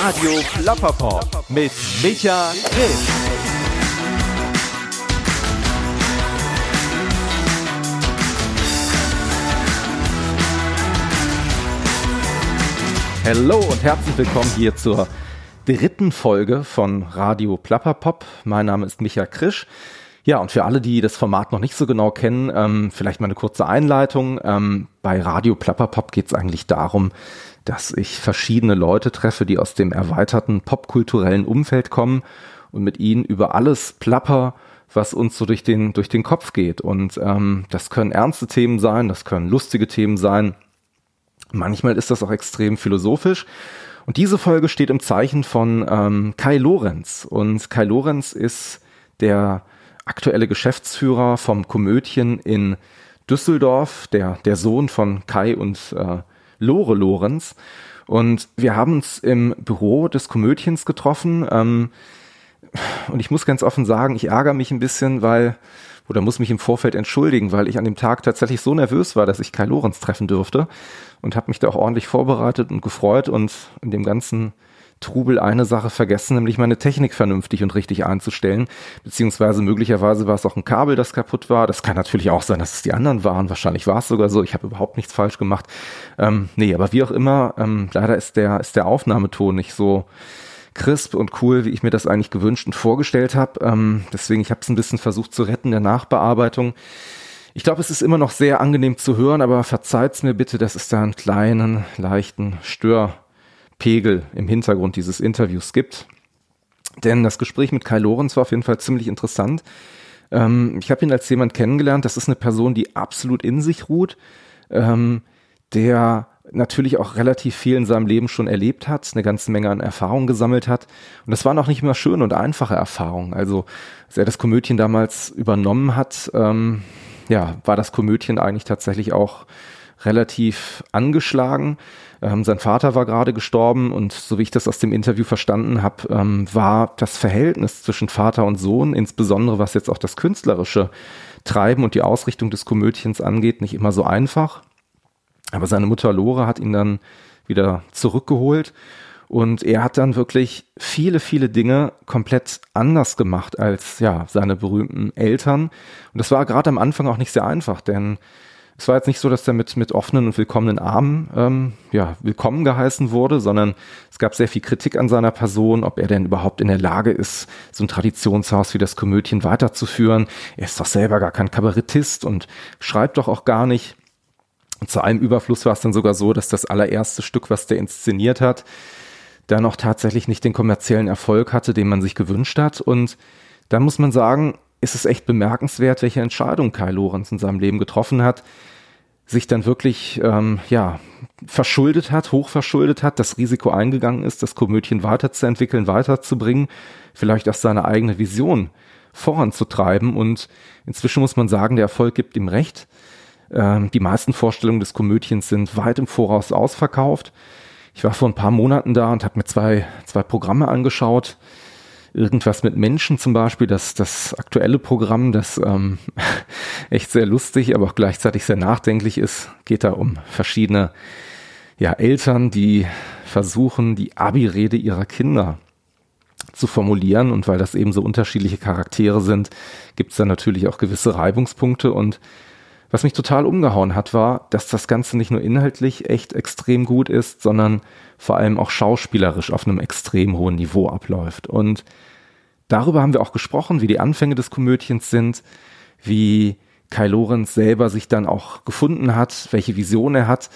Radio Plapperpop mit Micha Grimm. Hallo und herzlich willkommen hier zur dritten Folge von Radio Plapperpop. Mein Name ist Micha Krisch. Ja, und für alle, die das Format noch nicht so genau kennen, ähm, vielleicht mal eine kurze Einleitung. Ähm, bei Radio Plapperpop geht es eigentlich darum, dass ich verschiedene Leute treffe, die aus dem erweiterten popkulturellen Umfeld kommen und mit ihnen über alles plapper, was uns so durch den, durch den Kopf geht. Und ähm, das können ernste Themen sein, das können lustige Themen sein. Manchmal ist das auch extrem philosophisch. Und diese Folge steht im Zeichen von ähm, Kai Lorenz. Und Kai Lorenz ist der aktuelle Geschäftsführer vom Komödien in Düsseldorf, der, der Sohn von Kai und äh, Lore Lorenz. Und wir haben uns im Büro des Komödiens getroffen. Ähm, und ich muss ganz offen sagen, ich ärgere mich ein bisschen, weil, oder muss mich im Vorfeld entschuldigen, weil ich an dem Tag tatsächlich so nervös war, dass ich Kai Lorenz treffen dürfte und habe mich da auch ordentlich vorbereitet und gefreut und in dem ganzen Trubel eine Sache vergessen, nämlich meine Technik vernünftig und richtig einzustellen. Beziehungsweise möglicherweise war es auch ein Kabel, das kaputt war. Das kann natürlich auch sein, dass es die anderen waren. Wahrscheinlich war es sogar so. Ich habe überhaupt nichts falsch gemacht. Ähm, nee, aber wie auch immer, ähm, leider ist der, ist der Aufnahmeton nicht so crisp und cool, wie ich mir das eigentlich gewünscht und vorgestellt habe. Ähm, deswegen, ich habe es ein bisschen versucht zu retten der Nachbearbeitung. Ich glaube, es ist immer noch sehr angenehm zu hören, aber verzeiht's mir bitte, dass es da einen kleinen, leichten Störpegel im Hintergrund dieses Interviews gibt. Denn das Gespräch mit Kai Lorenz war auf jeden Fall ziemlich interessant. Ähm, ich habe ihn als jemand kennengelernt, das ist eine Person, die absolut in sich ruht, ähm, der natürlich auch relativ viel in seinem Leben schon erlebt hat, eine ganze Menge an Erfahrungen gesammelt hat. Und das waren auch nicht immer schöne und einfache Erfahrungen. Also, als er das Komödien damals übernommen hat, ähm, ja, war das Komödien eigentlich tatsächlich auch relativ angeschlagen. Ähm, sein Vater war gerade gestorben und so wie ich das aus dem Interview verstanden habe, ähm, war das Verhältnis zwischen Vater und Sohn, insbesondere was jetzt auch das künstlerische Treiben und die Ausrichtung des Komödiens angeht, nicht immer so einfach. Aber seine Mutter Lore hat ihn dann wieder zurückgeholt und er hat dann wirklich viele, viele Dinge komplett anders gemacht als ja seine berühmten Eltern. Und das war gerade am Anfang auch nicht sehr einfach, denn es war jetzt nicht so, dass er mit, mit offenen und willkommenen Armen ähm, ja, willkommen geheißen wurde, sondern es gab sehr viel Kritik an seiner Person, ob er denn überhaupt in der Lage ist, so ein Traditionshaus wie das Komödien weiterzuführen. Er ist doch selber gar kein Kabarettist und schreibt doch auch gar nicht. Und zu allem Überfluss war es dann sogar so, dass das allererste Stück, was der inszeniert hat, dann auch tatsächlich nicht den kommerziellen Erfolg hatte, den man sich gewünscht hat. Und da muss man sagen, ist es echt bemerkenswert, welche Entscheidung Kai Lorenz in seinem Leben getroffen hat, sich dann wirklich ähm, ja verschuldet hat, hochverschuldet hat, das Risiko eingegangen ist, das Komödien weiterzuentwickeln, weiterzubringen, vielleicht auch seine eigene Vision voranzutreiben. Und inzwischen muss man sagen, der Erfolg gibt ihm recht. Ähm, die meisten Vorstellungen des Komödiens sind weit im Voraus ausverkauft. Ich war vor ein paar Monaten da und habe mir zwei, zwei Programme angeschaut. Irgendwas mit Menschen zum Beispiel, das, das aktuelle Programm, das ähm, echt sehr lustig, aber auch gleichzeitig sehr nachdenklich ist. Geht da um verschiedene ja, Eltern, die versuchen, die Abi-Rede ihrer Kinder zu formulieren. Und weil das eben so unterschiedliche Charaktere sind, gibt es da natürlich auch gewisse Reibungspunkte und was mich total umgehauen hat, war, dass das Ganze nicht nur inhaltlich echt extrem gut ist, sondern vor allem auch schauspielerisch auf einem extrem hohen Niveau abläuft. Und darüber haben wir auch gesprochen, wie die Anfänge des Komödiens sind, wie Kai Lorenz selber sich dann auch gefunden hat, welche Vision er hat,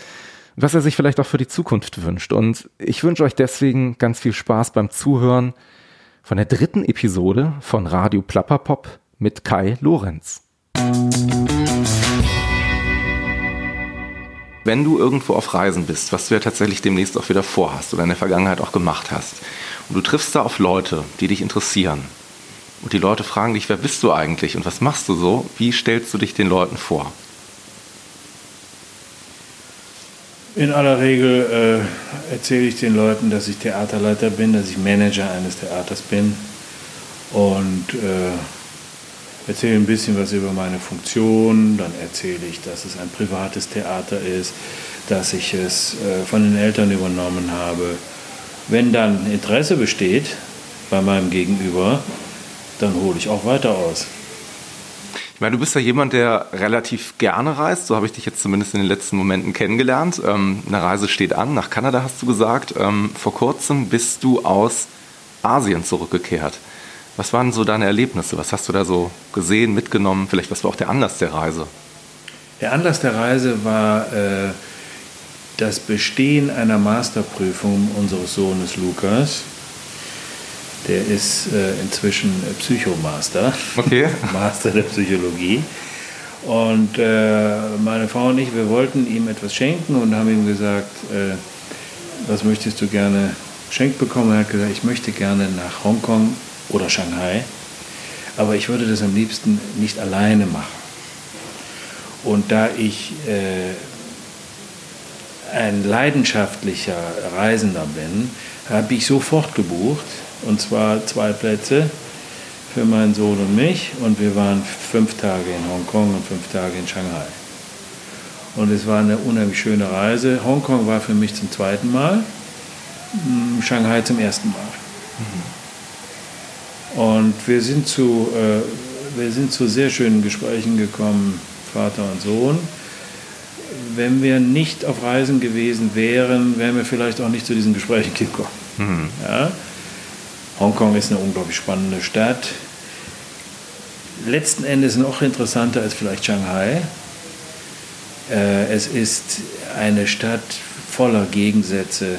was er sich vielleicht auch für die Zukunft wünscht. Und ich wünsche euch deswegen ganz viel Spaß beim Zuhören von der dritten Episode von Radio Plapperpop mit Kai Lorenz. Wenn du irgendwo auf Reisen bist, was du ja tatsächlich demnächst auch wieder vorhast oder in der Vergangenheit auch gemacht hast, und du triffst da auf Leute, die dich interessieren, und die Leute fragen dich, wer bist du eigentlich und was machst du so, wie stellst du dich den Leuten vor? In aller Regel äh, erzähle ich den Leuten, dass ich Theaterleiter bin, dass ich Manager eines Theaters bin und äh, erzähle ein bisschen was über meine Funktion, dann erzähle ich, dass es ein privates Theater ist, dass ich es äh, von den Eltern übernommen habe. Wenn dann Interesse besteht bei meinem Gegenüber, dann hole ich auch weiter aus. Ich meine, du bist ja jemand, der relativ gerne reist. So habe ich dich jetzt zumindest in den letzten Momenten kennengelernt. Ähm, eine Reise steht an. Nach Kanada hast du gesagt. Ähm, vor kurzem bist du aus Asien zurückgekehrt. Was waren so deine Erlebnisse? Was hast du da so gesehen, mitgenommen? Vielleicht was war auch der Anlass der Reise? Der Anlass der Reise war äh, das Bestehen einer Masterprüfung unseres Sohnes Lukas. Der ist äh, inzwischen Psychomaster, okay. Master der Psychologie. Und äh, meine Frau und ich, wir wollten ihm etwas schenken und haben ihm gesagt, äh, was möchtest du gerne geschenkt bekommen? Er hat gesagt, ich möchte gerne nach Hongkong oder Shanghai, aber ich würde das am liebsten nicht alleine machen. Und da ich äh, ein leidenschaftlicher Reisender bin, habe ich sofort gebucht, und zwar zwei Plätze für meinen Sohn und mich. Und wir waren fünf Tage in Hongkong und fünf Tage in Shanghai. Und es war eine unheimlich schöne Reise. Hongkong war für mich zum zweiten Mal, Shanghai zum ersten Mal. Mhm. Und wir sind, zu, äh, wir sind zu sehr schönen Gesprächen gekommen, Vater und Sohn wenn wir nicht auf Reisen gewesen wären, wären wir vielleicht auch nicht zu diesen Gesprächen gekommen. Mhm. Ja? Hongkong ist eine unglaublich spannende Stadt. Letzten Endes noch interessanter als vielleicht Shanghai. Äh, es ist eine Stadt voller Gegensätze.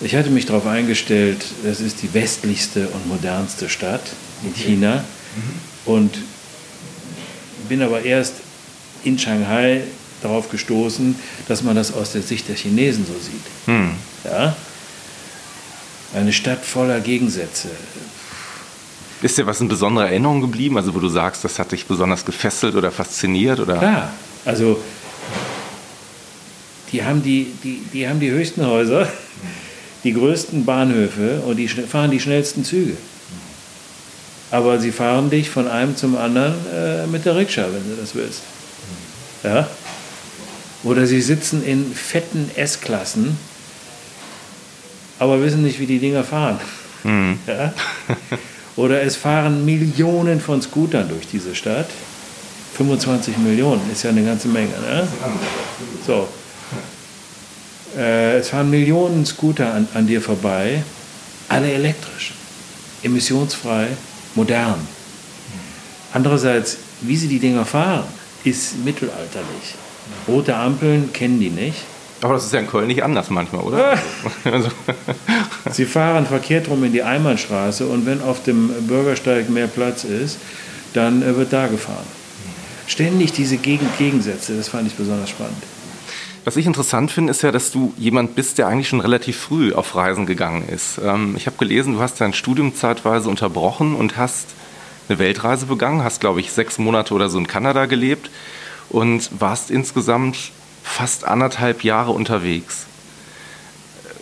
Ich hatte mich darauf eingestellt, es ist die westlichste und modernste Stadt in okay. China. Mhm. Und bin aber erst in Shanghai darauf gestoßen, dass man das aus der Sicht der Chinesen so sieht. Hm. Ja? Eine Stadt voller Gegensätze. Ist dir was in besonderer Erinnerung geblieben, also wo du sagst, das hat dich besonders gefesselt oder fasziniert? Oder? Klar, also die haben die, die, die haben die höchsten Häuser, die größten Bahnhöfe und die fahren die schnellsten Züge. Aber sie fahren dich von einem zum anderen äh, mit der Rikscha, wenn du das willst. Ja? Oder sie sitzen in fetten S-Klassen, aber wissen nicht, wie die Dinger fahren. Mhm. Ja? Oder es fahren Millionen von Scootern durch diese Stadt. 25 Millionen ist ja eine ganze Menge. Ne? So. Äh, es fahren Millionen Scooter an, an dir vorbei, alle elektrisch, emissionsfrei, modern. Andererseits, wie sie die Dinger fahren, ist mittelalterlich. Rote Ampeln kennen die nicht. Aber das ist ja in Köln nicht anders manchmal, oder? also. Sie fahren verkehrt rum in die Einbahnstraße und wenn auf dem Bürgersteig mehr Platz ist, dann äh, wird da gefahren. Ständig diese Gegen Gegensätze, das fand ich besonders spannend. Was ich interessant finde, ist ja, dass du jemand bist, der eigentlich schon relativ früh auf Reisen gegangen ist. Ähm, ich habe gelesen, du hast dein Studium zeitweise unterbrochen und hast eine Weltreise begangen, hast, glaube ich, sechs Monate oder so in Kanada gelebt und warst insgesamt fast anderthalb Jahre unterwegs.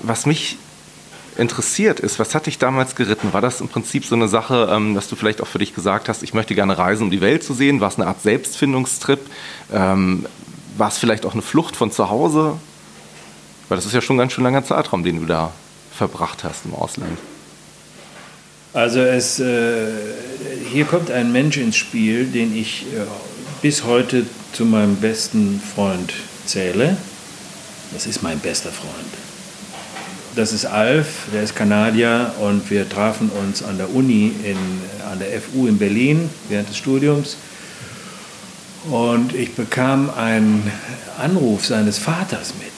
Was mich interessiert ist, was hat dich damals geritten? War das im Prinzip so eine Sache, ähm, dass du vielleicht auch für dich gesagt hast, ich möchte gerne reisen, um die Welt zu sehen? War es eine Art Selbstfindungstrip? War es vielleicht auch eine Flucht von zu Hause? Weil das ist ja schon ein ganz schön langer Zeitraum, den du da verbracht hast im Ausland. Also es, äh, hier kommt ein Mensch ins Spiel, den ich äh, bis heute zu meinem besten Freund zähle. Das ist mein bester Freund. Das ist Alf, der ist Kanadier und wir trafen uns an der Uni, in, an der FU in Berlin während des Studiums. Und ich bekam einen Anruf seines Vaters mit.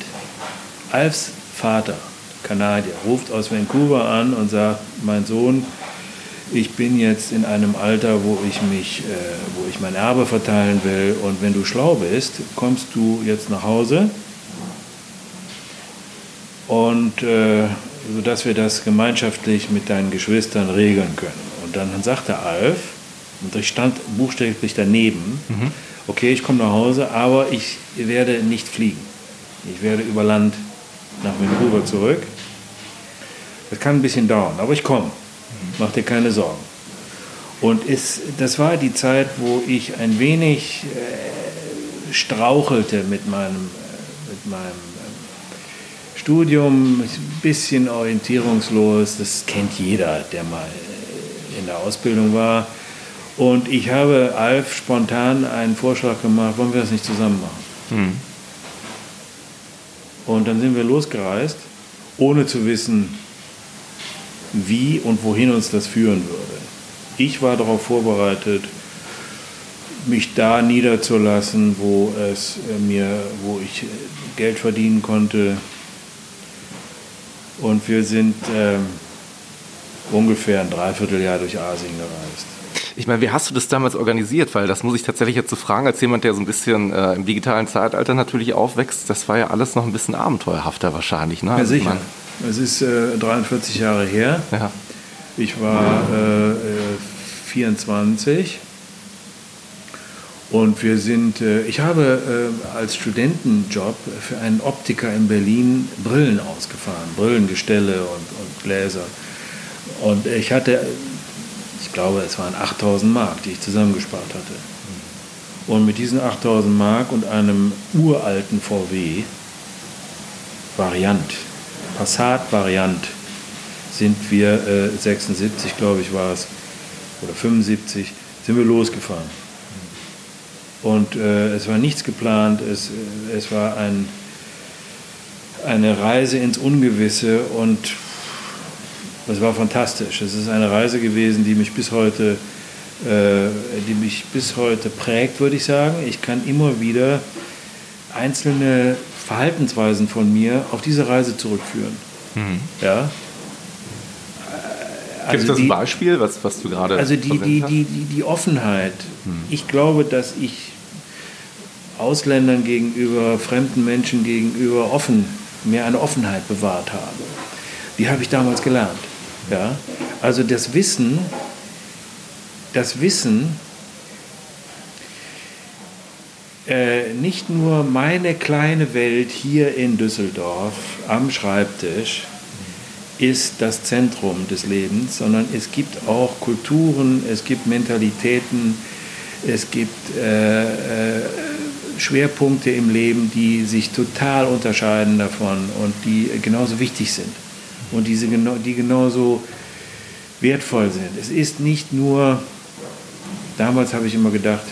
Alfs Vater, Kanadier, ruft aus Vancouver an und sagt, mein Sohn ich bin jetzt in einem Alter, wo ich mich, äh, wo ich mein Erbe verteilen will und wenn du schlau bist, kommst du jetzt nach Hause und äh, sodass wir das gemeinschaftlich mit deinen Geschwistern regeln können. Und dann sagte Alf, und ich stand buchstäblich daneben, mhm. Okay, ich komme nach Hause, aber ich werde nicht fliegen. Ich werde über Land nach Vancouver zurück. Das kann ein bisschen dauern, aber ich komme. Mach dir keine Sorgen. Und ist, das war die Zeit, wo ich ein wenig äh, strauchelte mit meinem, äh, mit meinem äh, Studium ein bisschen orientierungslos, das kennt jeder, der mal in der Ausbildung war. Und ich habe Alf spontan einen Vorschlag gemacht, wollen wir das nicht zusammen machen? Mhm. Und dann sind wir losgereist, ohne zu wissen, wie und wohin uns das führen würde. Ich war darauf vorbereitet, mich da niederzulassen, wo es äh, mir, wo ich äh, Geld verdienen konnte. Und wir sind äh, ungefähr ein Dreivierteljahr durch Asien gereist. Ich meine, wie hast du das damals organisiert? Weil das muss ich tatsächlich jetzt so fragen, als jemand, der so ein bisschen äh, im digitalen Zeitalter natürlich aufwächst. Das war ja alles noch ein bisschen abenteuerhafter wahrscheinlich. Ne? Ja, also sicher. Es ist äh, 43 Jahre her. Ja. Ich war äh, 24 und wir sind, äh, ich habe äh, als Studentenjob für einen Optiker in Berlin Brillen ausgefahren, Brillengestelle und, und Gläser. Und ich hatte, glaube, es waren 8000 Mark, die ich zusammengespart hatte. Und mit diesen 8000 Mark und einem uralten VW, Variant, Passat Variant, sind wir äh, 76, glaube ich, war es, oder 75, sind wir losgefahren. Und äh, es war nichts geplant, es, äh, es war ein, eine Reise ins Ungewisse und es war fantastisch. Es ist eine Reise gewesen, die mich bis heute, äh, die mich bis heute prägt, würde ich sagen. Ich kann immer wieder einzelne Verhaltensweisen von mir auf diese Reise zurückführen. Mhm. Ja. Also Gibt es das ein Beispiel, was, was du gerade Also die, die, die, die, die Offenheit. Hm. Ich glaube, dass ich Ausländern gegenüber, fremden Menschen gegenüber offen, mir eine Offenheit bewahrt habe. Die habe ich damals gelernt. Ja? Also das Wissen, das Wissen, äh, nicht nur meine kleine Welt hier in Düsseldorf am Schreibtisch ist das Zentrum des Lebens, sondern es gibt auch Kulturen, es gibt Mentalitäten, es gibt äh, äh, Schwerpunkte im Leben, die sich total unterscheiden davon und die genauso wichtig sind und diese, die genauso wertvoll sind. Es ist nicht nur, damals habe ich immer gedacht,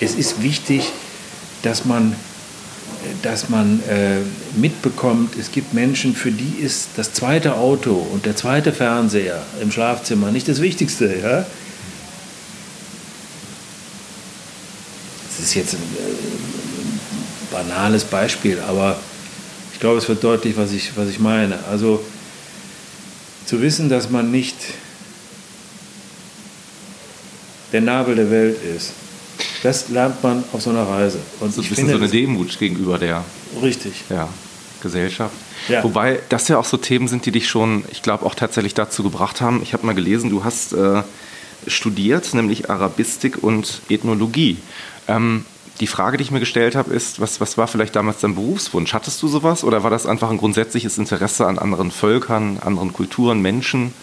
es ist wichtig, dass man, dass man äh, mitbekommt, es gibt Menschen, für die ist das zweite Auto und der zweite Fernseher im Schlafzimmer nicht das Wichtigste. Ja? Das ist jetzt ein äh, banales Beispiel, aber ich glaube, es wird deutlich, was ich, was ich meine. Also zu wissen, dass man nicht der Nabel der Welt ist, das lernt man auf so einer Reise. Und so ein bisschen so eine Demut gegenüber der richtig. Ja, Gesellschaft. Ja. Wobei das ja auch so Themen sind, die dich schon, ich glaube, auch tatsächlich dazu gebracht haben. Ich habe mal gelesen, du hast äh, studiert, nämlich Arabistik und Ethnologie. Ähm, die Frage, die ich mir gestellt habe, ist, was, was war vielleicht damals dein Berufswunsch? Hattest du sowas oder war das einfach ein grundsätzliches Interesse an anderen Völkern, anderen Kulturen, Menschen?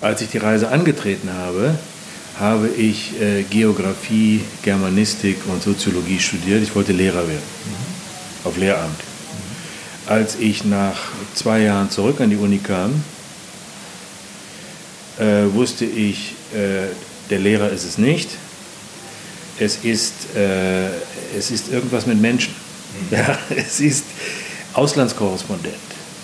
Als ich die Reise angetreten habe, habe ich äh, Geografie, Germanistik und Soziologie studiert. Ich wollte Lehrer werden, mhm. auf Lehramt. Mhm. Als ich nach zwei Jahren zurück an die Uni kam, äh, wusste ich, äh, der Lehrer ist es nicht es ist, äh, es ist irgendwas mit Menschen. Mhm. Ja, es ist Auslandskorrespondent.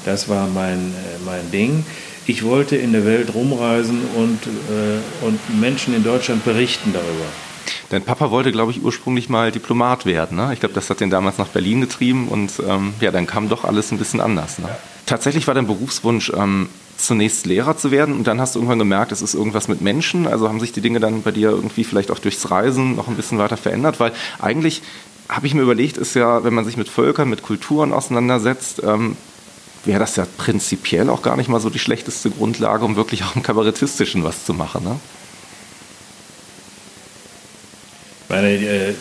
Das war mein, äh, mein Ding. Ich wollte in der Welt rumreisen und, äh, und Menschen in Deutschland berichten darüber. Dein Papa wollte, glaube ich, ursprünglich mal Diplomat werden. Ne? Ich glaube, das hat ihn damals nach Berlin getrieben und ähm, ja, dann kam doch alles ein bisschen anders. Ne? Tatsächlich war dein Berufswunsch ähm, zunächst Lehrer zu werden und dann hast du irgendwann gemerkt, es ist irgendwas mit Menschen. Also haben sich die Dinge dann bei dir irgendwie vielleicht auch durchs Reisen noch ein bisschen weiter verändert, weil eigentlich habe ich mir überlegt, ist ja, wenn man sich mit Völkern, mit Kulturen auseinandersetzt, ähm, wäre das ja prinzipiell auch gar nicht mal so die schlechteste Grundlage, um wirklich auch im Kabarettistischen was zu machen. Ne? Meine, äh,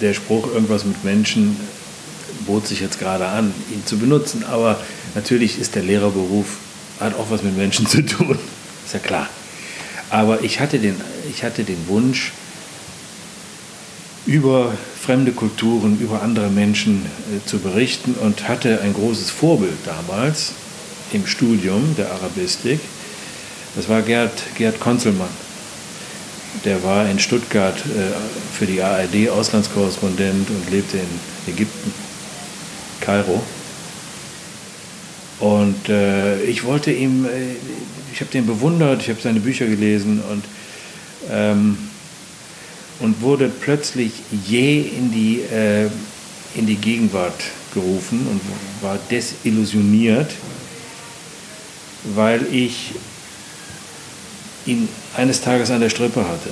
der Spruch, irgendwas mit Menschen, bot sich jetzt gerade an, ihn zu benutzen, aber natürlich ist der Lehrerberuf hat auch was mit Menschen zu tun, ist ja klar. Aber ich hatte den, ich hatte den Wunsch, über fremde Kulturen, über andere Menschen äh, zu berichten und hatte ein großes Vorbild damals im Studium der Arabistik. Das war Gerd, Gerd Konzelmann. Der war in Stuttgart äh, für die ARD Auslandskorrespondent und lebte in Ägypten, Kairo. Und äh, ich wollte ihm, äh, ich habe den bewundert, ich habe seine Bücher gelesen und, ähm, und wurde plötzlich je in die, äh, in die Gegenwart gerufen und war desillusioniert, weil ich ihn eines Tages an der Strippe hatte.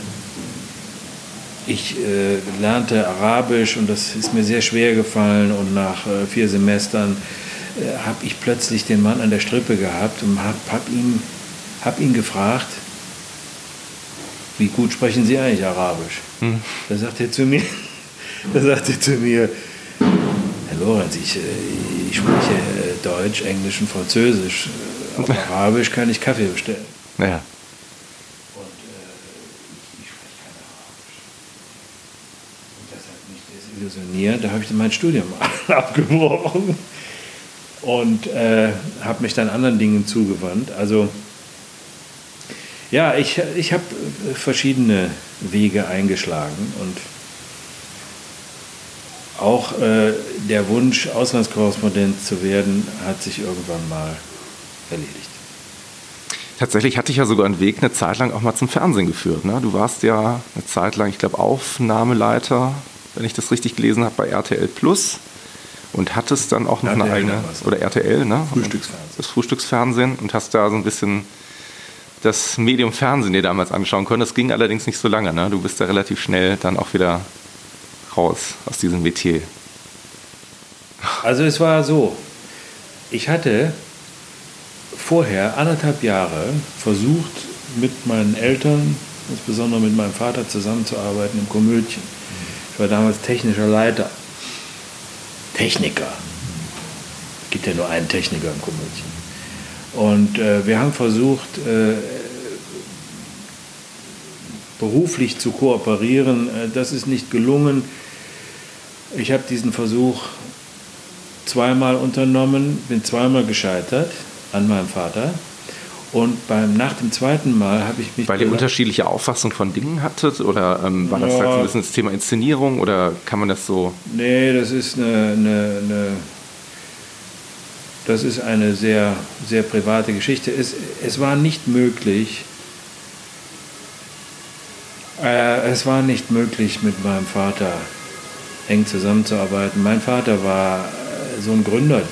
Ich äh, lernte Arabisch und das ist mir sehr schwer gefallen und nach äh, vier Semestern habe ich plötzlich den Mann an der Strippe gehabt und habe hab ihn, hab ihn gefragt, wie gut sprechen Sie eigentlich Arabisch? Hm. Da sagt er zu mir, da sagt er zu mir, Herr Lorenz, ich, äh, ich spreche äh, Deutsch, Englisch und Französisch. Auf Arabisch kann ich Kaffee bestellen. Ja. desillusioniert. Da habe ich dann mein Studium abgebrochen und äh, habe mich dann anderen Dingen zugewandt. Also ja, ich, ich habe verschiedene Wege eingeschlagen und auch äh, der Wunsch, Auslandskorrespondent zu werden, hat sich irgendwann mal erledigt. Tatsächlich hatte ich ja sogar einen Weg eine Zeit lang auch mal zum Fernsehen geführt. Ne? Du warst ja eine Zeit lang, ich glaube, Aufnahmeleiter, wenn ich das richtig gelesen habe, bei RTL Plus und hattest dann auch noch RTL eine eigene, oder RTL, ne? Frühstücksfernsehen. Das Frühstücksfernsehen und hast da so ein bisschen das Medium Fernsehen dir damals anschauen können. Das ging allerdings nicht so lange. Ne? Du bist da relativ schnell dann auch wieder raus aus diesem Metier. Also es war so, ich hatte vorher anderthalb Jahre versucht, mit meinen Eltern, insbesondere mit meinem Vater zusammenzuarbeiten im Komödchen. Ich war damals technischer Leiter Techniker. Es gibt ja nur einen Techniker im Komödien. Und äh, wir haben versucht, äh, beruflich zu kooperieren. Äh, das ist nicht gelungen. Ich habe diesen Versuch zweimal unternommen, bin zweimal gescheitert an meinem Vater. Und beim, nach dem zweiten Mal habe ich mich. Weil ihr unterschiedliche Auffassung von Dingen hattet? Oder ähm, war das ja, halt ein bisschen das Thema Inszenierung? Oder kann man das so. Nee, das ist eine, eine, eine das ist eine sehr, sehr private Geschichte. Es, es war nicht möglich, äh, es war nicht möglich, mit meinem Vater eng zusammenzuarbeiten. Mein Vater war so ein Gründer,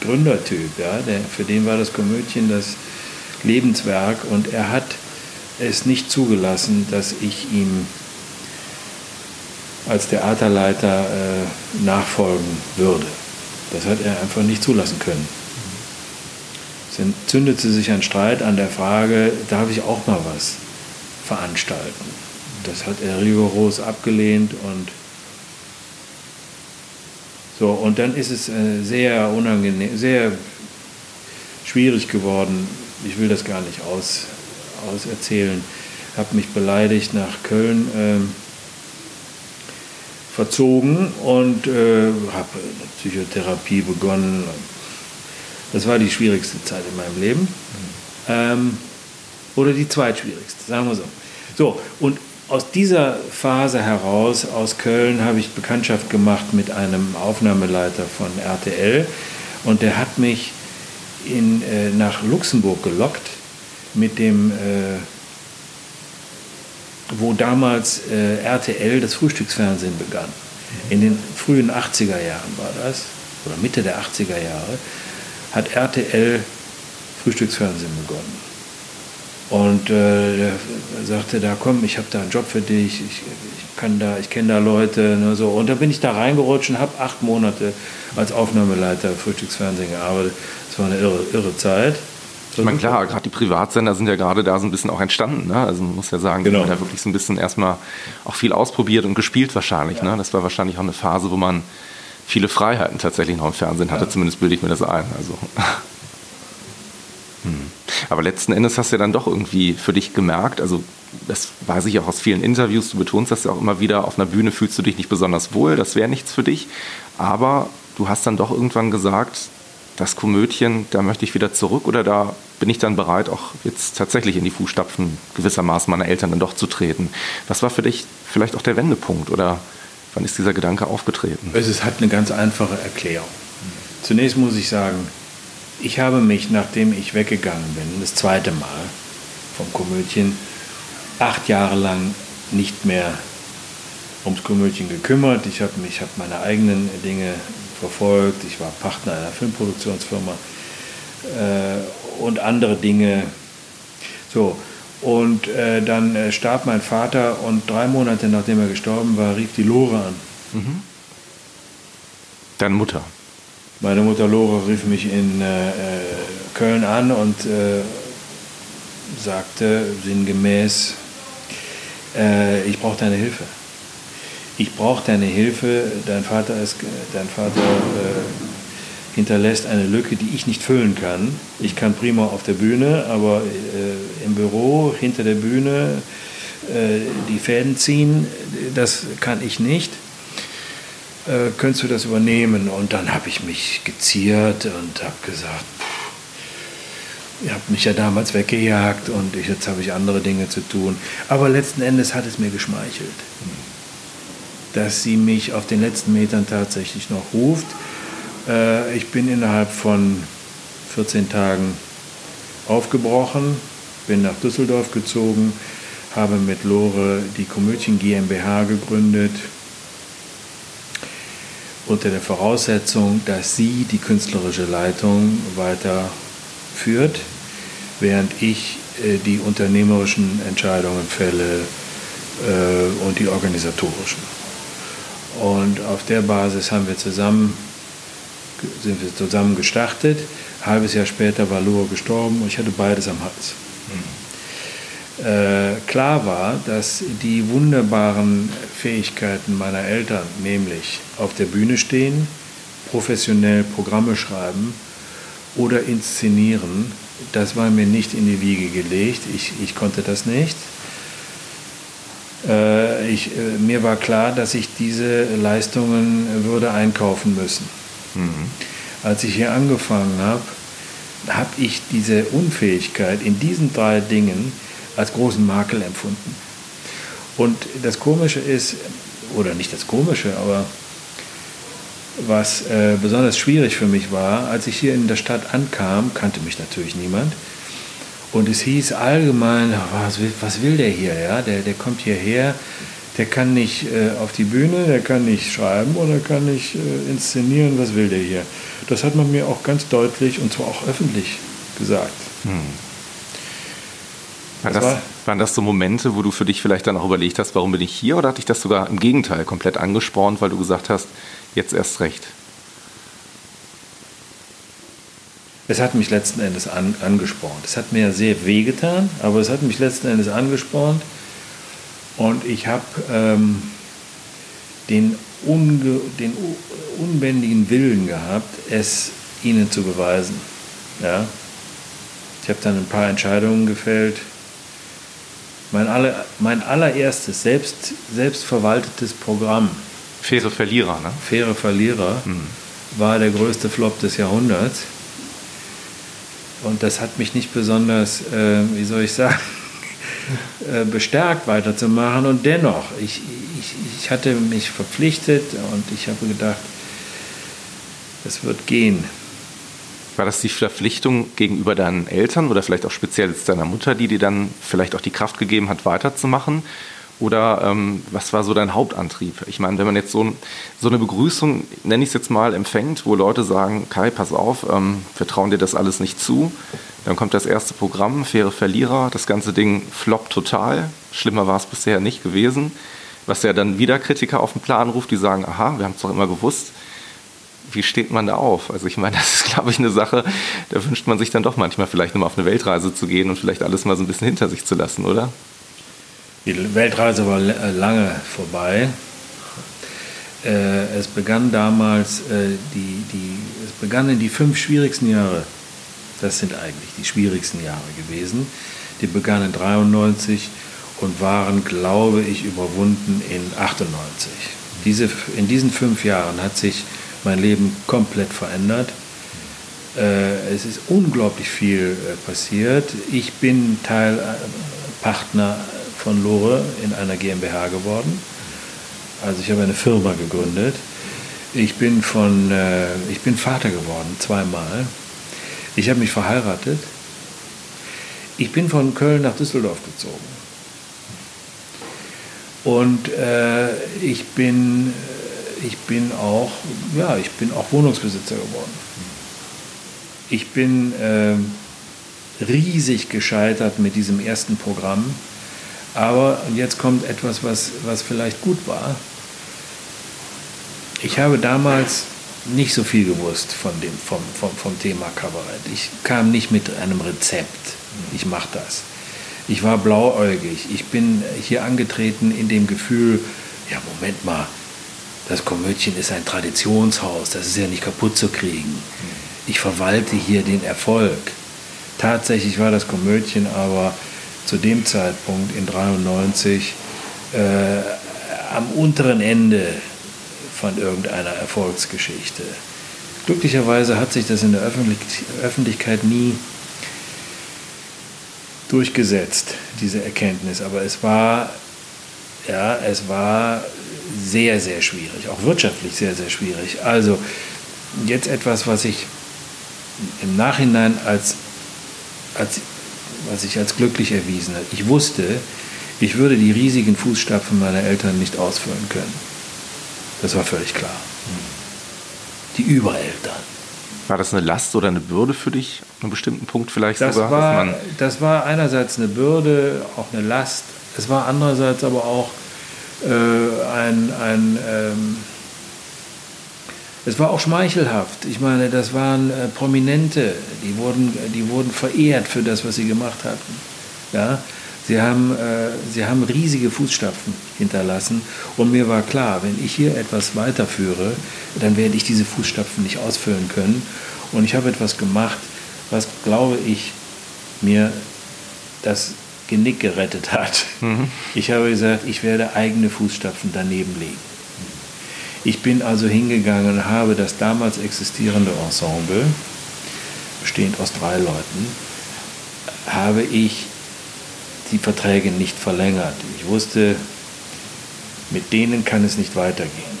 Gründertyp, ja, der, für den war das Komödien das Lebenswerk und er hat es nicht zugelassen, dass ich ihm als Theaterleiter äh, nachfolgen würde. Das hat er einfach nicht zulassen können. Es entzündete sich ein Streit an der Frage, darf ich auch mal was veranstalten? Das hat er rigoros abgelehnt und so, und dann ist es äh, sehr unangenehm, sehr schwierig geworden, ich will das gar nicht aus, auserzählen, habe mich beleidigt nach Köln äh, verzogen und äh, habe Psychotherapie begonnen. Das war die schwierigste Zeit in meinem Leben. Ähm, oder die zweitschwierigste, sagen wir so. So, und aus dieser Phase heraus, aus Köln, habe ich Bekanntschaft gemacht mit einem Aufnahmeleiter von RTL und der hat mich in, äh, nach Luxemburg gelockt, mit dem, äh, wo damals äh, RTL das Frühstücksfernsehen begann. In den frühen 80er Jahren war das, oder Mitte der 80er Jahre, hat RTL Frühstücksfernsehen begonnen. Und äh, er sagte, da komm, ich habe da einen Job für dich, ich, ich kann da, ich kenne da Leute. Ne, so. Und da bin ich da reingerutscht und habe acht Monate als Aufnahmeleiter Frühstücksfernsehen gearbeitet. Das war eine irre, irre Zeit. Ich meine, klar, gerade die Privatsender sind ja gerade da so ein bisschen auch entstanden. Ne? Also man muss ja sagen, genau. man da wirklich so ein bisschen erstmal auch viel ausprobiert und gespielt wahrscheinlich. Ja. Ne? Das war wahrscheinlich auch eine Phase, wo man viele Freiheiten tatsächlich noch im Fernsehen hatte. Ja. Zumindest bilde ich mir das ein. Also. Hm. Aber letzten Endes hast du ja dann doch irgendwie für dich gemerkt, also das weiß ich auch aus vielen Interviews, du betonst das ja auch immer wieder, auf einer Bühne fühlst du dich nicht besonders wohl, das wäre nichts für dich. Aber du hast dann doch irgendwann gesagt, das Komödien, da möchte ich wieder zurück oder da bin ich dann bereit, auch jetzt tatsächlich in die Fußstapfen gewissermaßen meiner Eltern dann doch zu treten. Was war für dich vielleicht auch der Wendepunkt oder wann ist dieser Gedanke aufgetreten? Es hat eine ganz einfache Erklärung. Zunächst muss ich sagen, ich habe mich, nachdem ich weggegangen bin, das zweite Mal vom Komödien, acht Jahre lang nicht mehr ums Komödien gekümmert. Ich habe mich, habe meine eigenen Dinge verfolgt. Ich war Partner einer Filmproduktionsfirma äh, und andere Dinge. So, und äh, dann äh, starb mein Vater und drei Monate nachdem er gestorben war, rief die Lore an. Mhm. Deine Mutter? Meine Mutter Lore rief mich in äh, äh, Köln an und äh, sagte sinngemäß, ich brauche deine Hilfe ich brauche deine Hilfe, dein Vater, ist, dein Vater äh, hinterlässt eine Lücke, die ich nicht füllen kann. Ich kann prima auf der Bühne, aber äh, im Büro, hinter der Bühne, äh, die Fäden ziehen, das kann ich nicht. Äh, könntest du das übernehmen? Und dann habe ich mich geziert und habe gesagt, ihr habt mich ja damals weggejagt und ich, jetzt habe ich andere Dinge zu tun. Aber letzten Endes hat es mir geschmeichelt dass sie mich auf den letzten Metern tatsächlich noch ruft. Äh, ich bin innerhalb von 14 Tagen aufgebrochen, bin nach Düsseldorf gezogen, habe mit Lore die Komödien GmbH gegründet, unter der Voraussetzung, dass sie die künstlerische Leitung weiterführt, während ich äh, die unternehmerischen Entscheidungen fälle äh, und die organisatorischen. Und auf der Basis haben wir zusammen, sind wir zusammen gestartet. Ein halbes Jahr später war Lua gestorben und ich hatte beides am Hals. Mhm. Äh, klar war, dass die wunderbaren Fähigkeiten meiner Eltern, nämlich auf der Bühne stehen, professionell Programme schreiben oder inszenieren, das war mir nicht in die Wiege gelegt. Ich, ich konnte das nicht. Äh, ich, äh, mir war klar, dass ich diese Leistungen würde einkaufen müssen. Mhm. Als ich hier angefangen habe, habe ich diese Unfähigkeit in diesen drei Dingen als großen Makel empfunden. Und das Komische ist, oder nicht das Komische, aber was äh, besonders schwierig für mich war, als ich hier in der Stadt ankam, kannte mich natürlich niemand, und es hieß allgemein, was will, was will der hier? Ja? Der, der kommt hierher, der kann nicht äh, auf die Bühne, der kann nicht schreiben oder kann nicht äh, inszenieren, was will der hier? Das hat man mir auch ganz deutlich und zwar auch öffentlich gesagt. Hm. War das, war, waren das so Momente, wo du für dich vielleicht dann auch überlegt hast, warum bin ich hier? Oder hat dich das sogar im Gegenteil komplett angespornt, weil du gesagt hast, jetzt erst recht? Es hat mich letzten Endes an, angespornt. Es hat mir sehr wehgetan, aber es hat mich letzten Endes angespornt. Und ich habe ähm, den, unge, den unbändigen Willen gehabt, es ihnen zu beweisen. Ja? Ich habe dann ein paar Entscheidungen gefällt. Mein, aller, mein allererstes selbst, selbstverwaltetes Programm. Faire Verlierer, ne? Faire Verlierer mhm. war der größte Flop des Jahrhunderts. Und das hat mich nicht besonders, äh, wie soll ich sagen, äh, bestärkt weiterzumachen. Und dennoch, ich, ich, ich hatte mich verpflichtet und ich habe gedacht, es wird gehen. War das die Verpflichtung gegenüber deinen Eltern oder vielleicht auch speziell deiner Mutter, die dir dann vielleicht auch die Kraft gegeben hat, weiterzumachen? Oder ähm, was war so dein Hauptantrieb? Ich meine, wenn man jetzt so, so eine Begrüßung, nenne ich es jetzt mal, empfängt, wo Leute sagen, Kai, pass auf, ähm, wir trauen dir das alles nicht zu. Dann kommt das erste Programm, faire Verlierer, das ganze Ding floppt total. Schlimmer war es bisher nicht gewesen. Was ja dann wieder Kritiker auf den Plan ruft, die sagen, aha, wir haben es doch immer gewusst. Wie steht man da auf? Also ich meine, das ist, glaube ich, eine Sache, da wünscht man sich dann doch manchmal vielleicht nochmal auf eine Weltreise zu gehen und vielleicht alles mal so ein bisschen hinter sich zu lassen, oder? Die Weltreise war äh, lange vorbei. Äh, es begann damals, äh, die, die, es begannen die fünf schwierigsten Jahre. Das sind eigentlich die schwierigsten Jahre gewesen. Die begannen 93 und waren, glaube ich, überwunden in 98. Diese, in diesen fünf Jahren hat sich mein Leben komplett verändert. Es ist unglaublich viel passiert. Ich bin Teil, Partner von Lore in einer GmbH geworden. Also ich habe eine Firma gegründet. Ich bin, von, ich bin Vater geworden, zweimal. Ich habe mich verheiratet. Ich bin von Köln nach Düsseldorf gezogen. Und äh, ich, bin, ich bin auch, ja, ich bin auch Wohnungsbesitzer geworden. Ich bin äh, riesig gescheitert mit diesem ersten Programm. Aber jetzt kommt etwas, was, was vielleicht gut war. Ich habe damals nicht so viel gewusst von dem, vom, vom, vom Thema Kabarett. Ich kam nicht mit einem Rezept. Ich mache das. Ich war blauäugig. Ich bin hier angetreten in dem Gefühl, ja, Moment mal, das Komödien ist ein Traditionshaus, das ist ja nicht kaputt zu kriegen. Ich verwalte hier den Erfolg. Tatsächlich war das Komödien aber zu dem Zeitpunkt in 93 äh, am unteren Ende von irgendeiner Erfolgsgeschichte. Glücklicherweise hat sich das in der Öffentlichkeit nie durchgesetzt, diese Erkenntnis. Aber es war, ja, es war sehr, sehr schwierig, auch wirtschaftlich sehr, sehr schwierig. Also jetzt etwas, was ich im Nachhinein als, als was ich als glücklich erwiesen habe. Ich wusste, ich würde die riesigen Fußstapfen meiner Eltern nicht ausführen können. Das war völlig klar. Die Übereltern. War das eine Last oder eine Bürde für dich, an einem bestimmten Punkt vielleicht das sogar? War, das war einerseits eine Bürde, auch eine Last. Es war andererseits aber auch äh, ein, ein ähm, es war auch schmeichelhaft. Ich meine, das waren äh, Prominente, die wurden, die wurden verehrt für das, was sie gemacht hatten. Ja? Sie, haben, äh, sie haben riesige Fußstapfen hinterlassen und mir war klar, wenn ich hier etwas weiterführe, dann werde ich diese Fußstapfen nicht ausfüllen können. Und ich habe etwas gemacht, was, glaube ich, mir das Genick gerettet hat. Mhm. Ich habe gesagt, ich werde eigene Fußstapfen daneben legen. Ich bin also hingegangen und habe das damals existierende Ensemble, bestehend aus drei Leuten, habe ich die Verträge nicht verlängert. Ich wusste, mit denen kann es nicht weitergehen.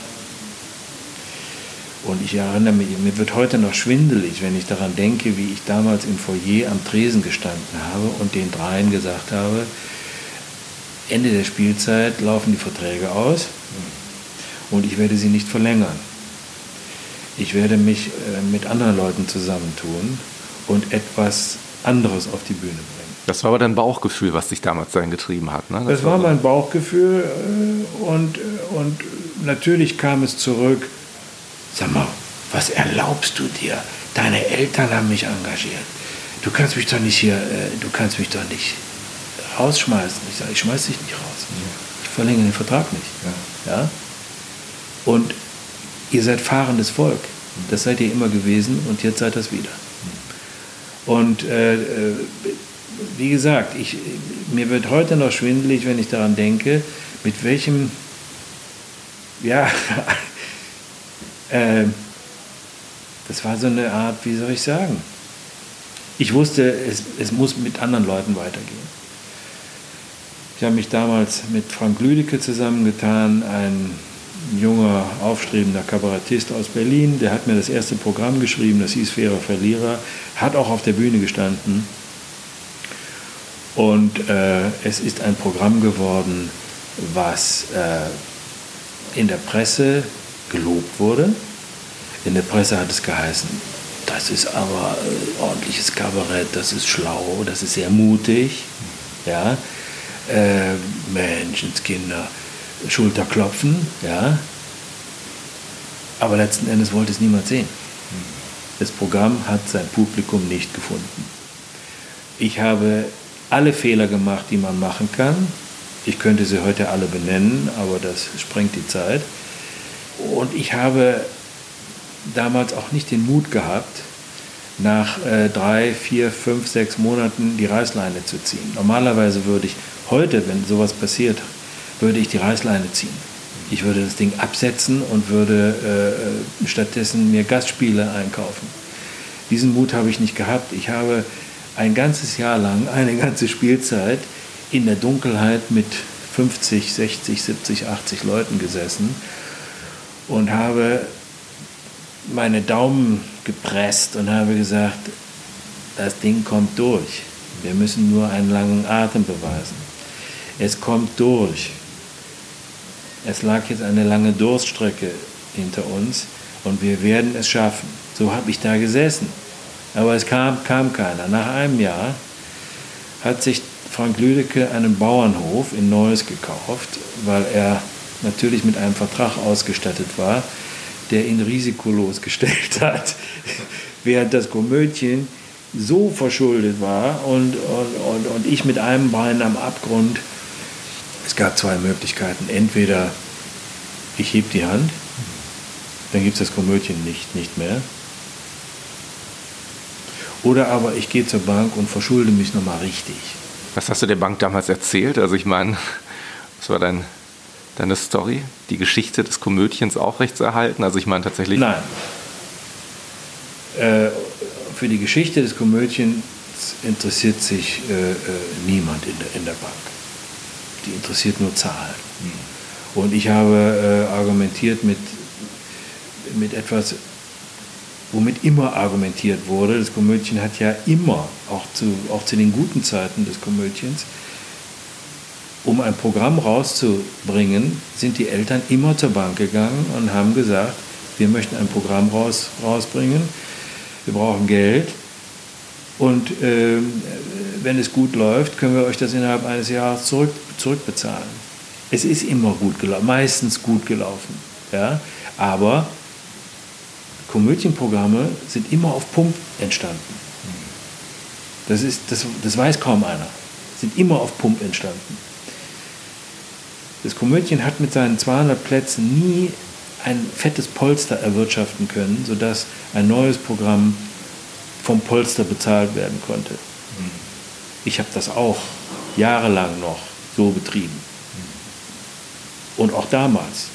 Und ich erinnere mich, mir wird heute noch schwindelig, wenn ich daran denke, wie ich damals im Foyer am Tresen gestanden habe und den dreien gesagt habe, Ende der Spielzeit laufen die Verträge aus und ich werde sie nicht verlängern. Ich werde mich äh, mit anderen Leuten zusammentun und etwas anderes auf die Bühne bringen. Das war aber dein Bauchgefühl, was dich damals dahin getrieben hat. Ne? Das, das, war mein Bauchgefühl äh, und, äh, und natürlich kam es zurück, sag mal, was erlaubst du dir? Deine Eltern haben mich engagiert. Du kannst mich doch nicht hier, äh, du kannst mich doch nicht rausschmeißen. Ich sage, ich schmeiß dich nicht raus. Ich verlängere den Vertrag nicht. Ja. ja? Und ihr seid fahrendes Volk. Das seid ihr immer gewesen und jetzt seid das wieder. Und äh, wie gesagt, ich, mir wird heute noch schwindelig, wenn ich daran denke, mit welchem, ja, äh, das war so eine Art, wie soll ich sagen? Ich wusste, es, es muss mit anderen Leuten weitergehen. Ich habe mich damals mit Frank Lüdecke zusammengetan, ein junger, aufstrebender Kabarettist aus Berlin. Der hat mir das erste Programm geschrieben, das hieß Fairer Verlierer, hat auch auf der Bühne gestanden und äh, es ist ein Programm geworden, was äh, in der Presse gelobt wurde. In der Presse hat es geheißen, das ist aber äh, ordentliches Kabarett, das ist schlau, das ist sehr mutig. Ja? Äh, Menschenskinder, Schulterklopfen. Ja? Aber letzten Endes wollte es niemand sehen. Das Programm hat sein Publikum nicht gefunden. Ich habe alle Fehler gemacht, die man machen kann. Ich könnte sie heute alle benennen, aber das sprengt die Zeit. Und ich habe damals auch nicht den Mut gehabt, nach äh, drei, vier, fünf, sechs Monaten die Reißleine zu ziehen. Normalerweise würde ich heute, wenn sowas passiert, würde ich die Reißleine ziehen. Ich würde das Ding absetzen und würde äh, stattdessen mir Gastspiele einkaufen. Diesen Mut habe ich nicht gehabt. Ich habe ein ganzes Jahr lang, eine ganze Spielzeit in der Dunkelheit mit 50, 60, 70, 80 Leuten gesessen und habe meine Daumen gepresst und habe gesagt, das Ding kommt durch. Wir müssen nur einen langen Atem beweisen. Es kommt durch. Es lag jetzt eine lange Durststrecke hinter uns und wir werden es schaffen. So habe ich da gesessen. Aber es kam, kam keiner. Nach einem Jahr hat sich Frank Lüdecke einen Bauernhof in Neuss gekauft, weil er natürlich mit einem Vertrag ausgestattet war, der ihn risikolos gestellt hat, während das Komödchen so verschuldet war und, und, und, und ich mit einem Bein am Abgrund. Es gab zwei Möglichkeiten. Entweder ich heb die Hand, dann gibt es das Komödien nicht, nicht mehr. Oder aber ich gehe zur Bank und verschulde mich nochmal richtig. Was hast du der Bank damals erzählt? Also ich meine, was war dein, deine Story, die Geschichte des Komödiens aufrechtzuerhalten? Also ich meine tatsächlich. Nein. Äh, für die Geschichte des Komödiens interessiert sich äh, äh, niemand in der, in der Bank. Die interessiert nur Zahlen. Und ich habe äh, argumentiert mit, mit etwas, womit immer argumentiert wurde. Das Komödien hat ja immer, auch zu, auch zu den guten Zeiten des Komödiens, um ein Programm rauszubringen, sind die Eltern immer zur Bank gegangen und haben gesagt, wir möchten ein Programm raus, rausbringen, wir brauchen Geld und äh, wenn es gut läuft, können wir euch das innerhalb eines Jahres zurück, zurückbezahlen. Es ist immer gut gelaufen, meistens gut gelaufen. Ja? Aber Komödienprogramme sind immer auf Pump entstanden. Das, ist, das, das weiß kaum einer. Sind immer auf Pump entstanden. Das Komödien hat mit seinen 200 Plätzen nie ein fettes Polster erwirtschaften können, sodass ein neues Programm vom Polster bezahlt werden konnte. Ich habe das auch jahrelang noch so betrieben. Und auch damals.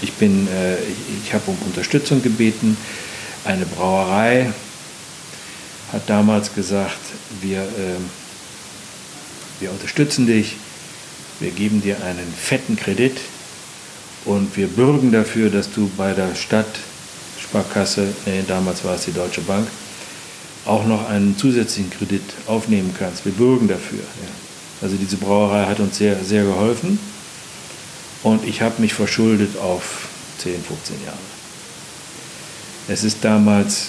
Ich, bin, äh, ich, habe um Unterstützung gebeten. Eine Brauerei hat damals gesagt, wir, äh, wir unterstützen dich, wir geben dir einen fetten Kredit und wir bürgen dafür, dass du bei der Stadtsparkasse, nee, damals war es die Deutsche Bank, auch noch einen zusätzlichen Kredit aufnehmen kannst. Wir bürgen dafür. Ja. Also diese Brauerei hat uns sehr, sehr geholfen. Und ich habe mich verschuldet auf 10, 15 Jahre. Es ist damals,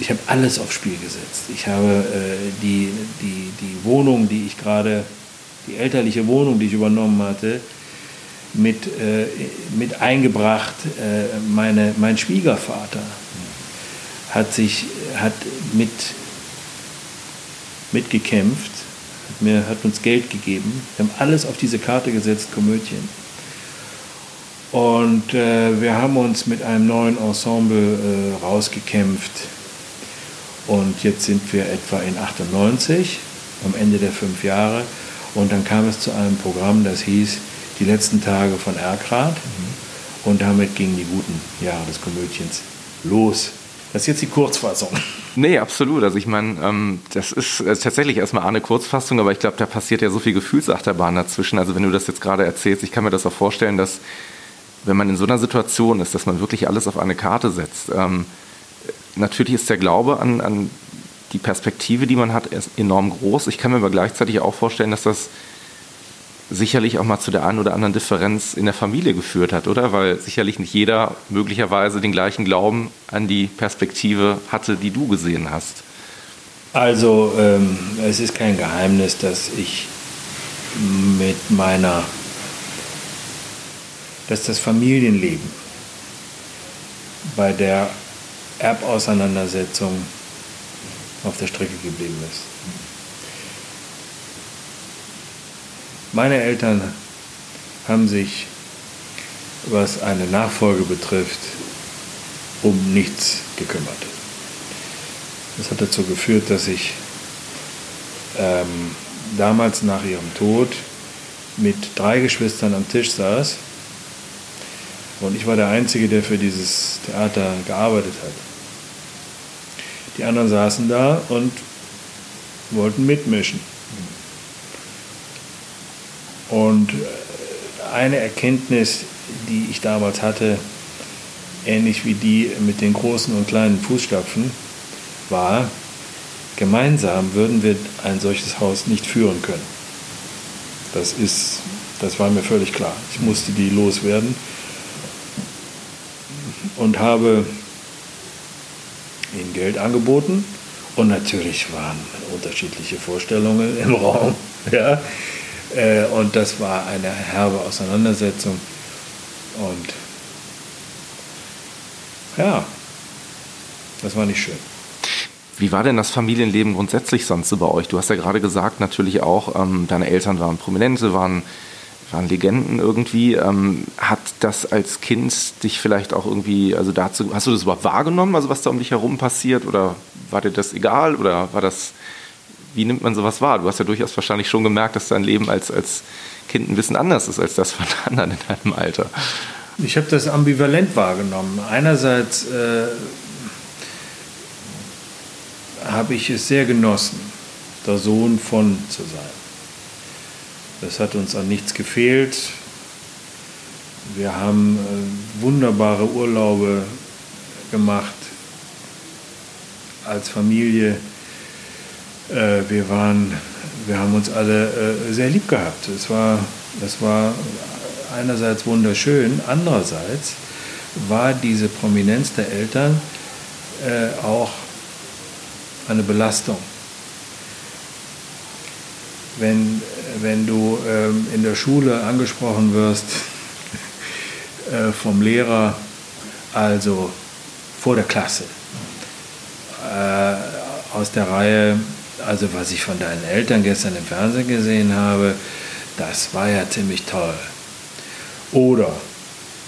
ich habe alles aufs Spiel gesetzt. Ich habe äh, die, die, die Wohnung, die ich gerade, die elterliche Wohnung, die ich übernommen hatte, mit, äh, mit eingebracht. Äh, meine, mein Schwiegervater hat sich hat mit mitgekämpft mir, hat uns Geld gegeben. Wir haben alles auf diese Karte gesetzt, Komödien. Und äh, wir haben uns mit einem neuen Ensemble äh, rausgekämpft. Und jetzt sind wir etwa in 98, am Ende der fünf Jahre. Und dann kam es zu einem Programm, das hieß Die letzten Tage von Erkrath. Mhm. Und damit gingen die guten Jahre des Komödiens los. Das ist jetzt die Kurzfassung. Nee, absolut. Also ich meine, ähm, das ist äh, tatsächlich erstmal eine Kurzfassung, aber ich glaube, da passiert ja so viel Gefühlsachterbahn dazwischen. Also wenn du das jetzt gerade erzählst, ich kann mir das auch vorstellen, dass wenn man in so einer Situation ist, dass man wirklich alles auf eine Karte setzt, ähm, natürlich ist der Glaube an, an die Perspektive, die man hat, enorm groß. Ich kann mir aber gleichzeitig auch vorstellen, dass das sicherlich auch mal zu der einen oder anderen Differenz in der Familie geführt hat, oder? Weil sicherlich nicht jeder möglicherweise den gleichen Glauben an die Perspektive hatte, die du gesehen hast. Also ähm, es ist kein Geheimnis, dass ich mit meiner, dass das Familienleben bei der Erbauseinandersetzung auf der Strecke geblieben ist. Meine Eltern haben sich, was eine Nachfolge betrifft, um nichts gekümmert. Das hat dazu geführt, dass ich ähm, damals nach ihrem Tod mit drei Geschwistern am Tisch saß und ich war der Einzige, der für dieses Theater gearbeitet hat. Die anderen saßen da und wollten mitmischen. Und eine Erkenntnis, die ich damals hatte, ähnlich wie die mit den großen und kleinen Fußstapfen, war, gemeinsam würden wir ein solches Haus nicht führen können. Das ist, das war mir völlig klar. Ich musste die loswerden und habe ihnen Geld angeboten und natürlich waren unterschiedliche Vorstellungen im Raum. Ja? Äh, und das war eine herbe Auseinandersetzung. Und ja, das war nicht schön. Wie war denn das Familienleben grundsätzlich sonst so bei euch? Du hast ja gerade gesagt, natürlich auch, ähm, deine Eltern waren Prominente, waren, waren Legenden irgendwie. Ähm, hat das als Kind dich vielleicht auch irgendwie, also dazu, hast du das überhaupt wahrgenommen, also was da um dich herum passiert? Oder war dir das egal? Oder war das, wie nimmt man sowas wahr? Du hast ja durchaus wahrscheinlich schon gemerkt, dass dein Leben als, als Kind ein bisschen anders ist als das von anderen in deinem Alter. Ich habe das ambivalent wahrgenommen. Einerseits äh, habe ich es sehr genossen, der Sohn von zu sein. Es hat uns an nichts gefehlt. Wir haben äh, wunderbare Urlaube gemacht als Familie. Äh, wir, waren, wir haben uns alle äh, sehr lieb gehabt. Es war, es war einerseits wunderschön, andererseits war diese Prominenz der Eltern äh, auch eine Belastung. Wenn, wenn du ähm, in der Schule angesprochen wirst äh, vom Lehrer, also vor der Klasse, äh, aus der Reihe, also was ich von deinen Eltern gestern im Fernsehen gesehen habe, das war ja ziemlich toll. Oder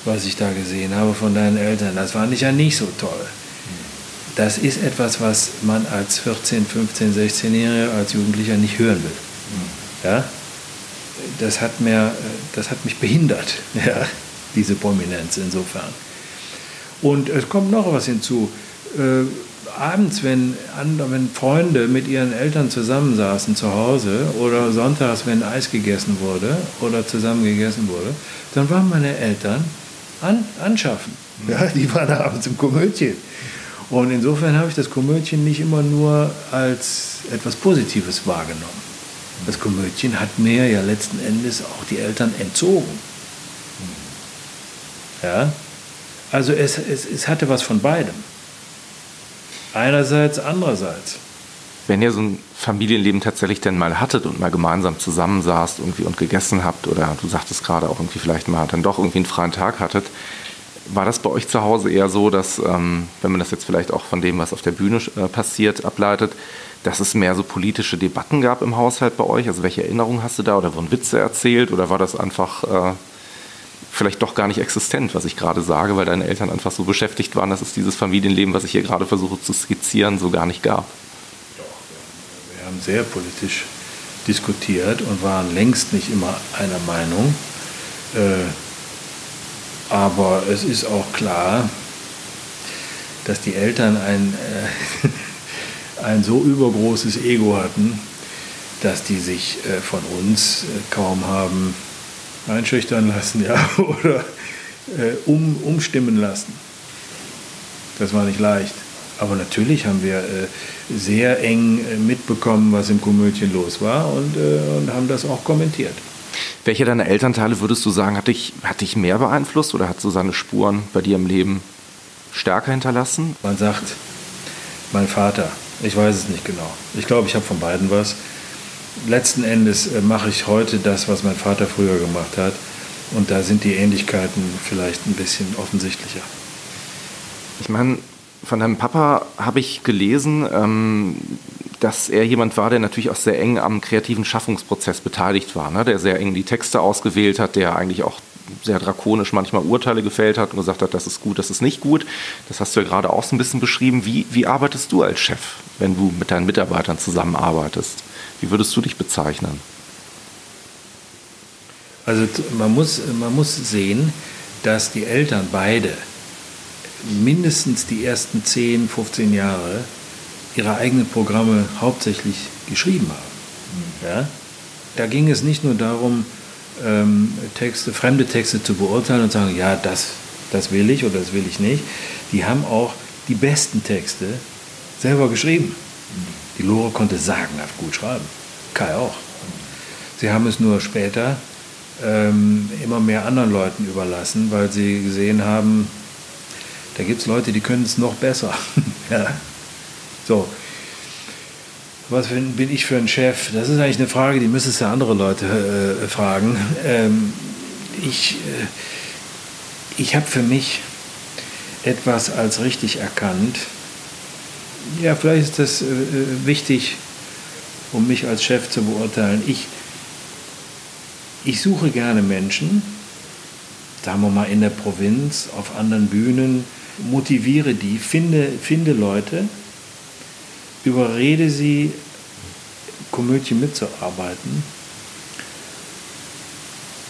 was ich da gesehen habe von deinen Eltern, das fand ich ja nicht so toll das ist etwas, was man als 14, 15, 16-Jähriger, als Jugendlicher nicht hören will. Ja? Das, hat mir, das hat mich behindert, ja? diese Prominenz insofern. Und es kommt noch was hinzu. Äh, abends, wenn, andere, wenn Freunde mit ihren Eltern zusammensaßen zu Hause oder sonntags, wenn Eis gegessen wurde oder zusammen gegessen wurde, dann waren meine Eltern an, anschaffen. Ja, die waren abends im Komödien. Und insofern habe ich das Komödien nicht immer nur als etwas Positives wahrgenommen. Das Komödien hat mir ja letzten Endes auch die Eltern entzogen. Ja? Also es, es, es hatte was von beidem. Einerseits, andererseits. Wenn ihr so ein Familienleben tatsächlich denn mal hattet und mal gemeinsam zusammensaßt irgendwie und gegessen habt oder du sagtest gerade auch irgendwie vielleicht mal dann doch irgendwie einen freien Tag hattet, war das bei euch zu Hause eher so, dass, ähm, wenn man das jetzt vielleicht auch von dem, was auf der Bühne äh, passiert, ableitet, dass es mehr so politische Debatten gab im Haushalt bei euch? Also welche Erinnerungen hast du da? Oder wurden Witze erzählt? Oder war das einfach äh, vielleicht doch gar nicht existent, was ich gerade sage, weil deine Eltern einfach so beschäftigt waren, dass es dieses Familienleben, was ich hier gerade versuche zu skizzieren, so gar nicht gab? Doch, wir haben sehr politisch diskutiert und waren längst nicht immer einer Meinung. Äh, aber es ist auch klar, dass die Eltern ein, äh, ein so übergroßes Ego hatten, dass die sich äh, von uns kaum haben einschüchtern lassen ja, oder äh, um, umstimmen lassen. Das war nicht leicht. Aber natürlich haben wir äh, sehr eng äh, mitbekommen, was im Komödien los war und, und haben das auch kommentiert. Welche deiner Elternteile würdest du sagen, hat dich, hat dich mehr beeinflusst oder hat so seine Spuren bei dir im Leben stärker hinterlassen? Man sagt, mein Vater. Ich weiß es nicht genau. Ich glaube, ich habe von beiden was. Letzten Endes äh, mache ich heute das, was mein Vater früher gemacht hat. Und da sind die Ähnlichkeiten vielleicht ein bisschen offensichtlicher. Ich meine, von deinem Papa habe ich gelesen, ähm, dass er jemand war, der natürlich auch sehr eng am kreativen Schaffungsprozess beteiligt war, ne? der sehr eng die Texte ausgewählt hat, der eigentlich auch sehr drakonisch manchmal Urteile gefällt hat und gesagt hat, das ist gut, das ist nicht gut. Das hast du ja gerade auch so ein bisschen beschrieben. Wie, wie arbeitest du als Chef, wenn du mit deinen Mitarbeitern zusammenarbeitest? Wie würdest du dich bezeichnen? Also man muss, man muss sehen, dass die Eltern beide mindestens die ersten 10, 15 Jahre ihre eigenen Programme hauptsächlich geschrieben haben. Ja? Da ging es nicht nur darum, ähm, Texte, fremde Texte zu beurteilen und zu sagen, ja, das, das will ich oder das will ich nicht. Die haben auch die besten Texte selber geschrieben. Die Lore konnte sagenhaft gut schreiben. Kai auch. Sie haben es nur später ähm, immer mehr anderen Leuten überlassen, weil sie gesehen haben, da gibt es Leute, die können es noch besser. ja. So. Was bin ich für ein Chef? Das ist eigentlich eine Frage, die müsstest du andere Leute äh, fragen. Ähm, ich äh, ich habe für mich etwas als richtig erkannt. Ja, vielleicht ist das äh, äh wichtig, um mich als Chef zu beurteilen. Ich, ich suche gerne Menschen, sagen wir mal in der Provinz, auf anderen Bühnen, motiviere die, finde, finde Leute, überrede sie, Komödie mitzuarbeiten.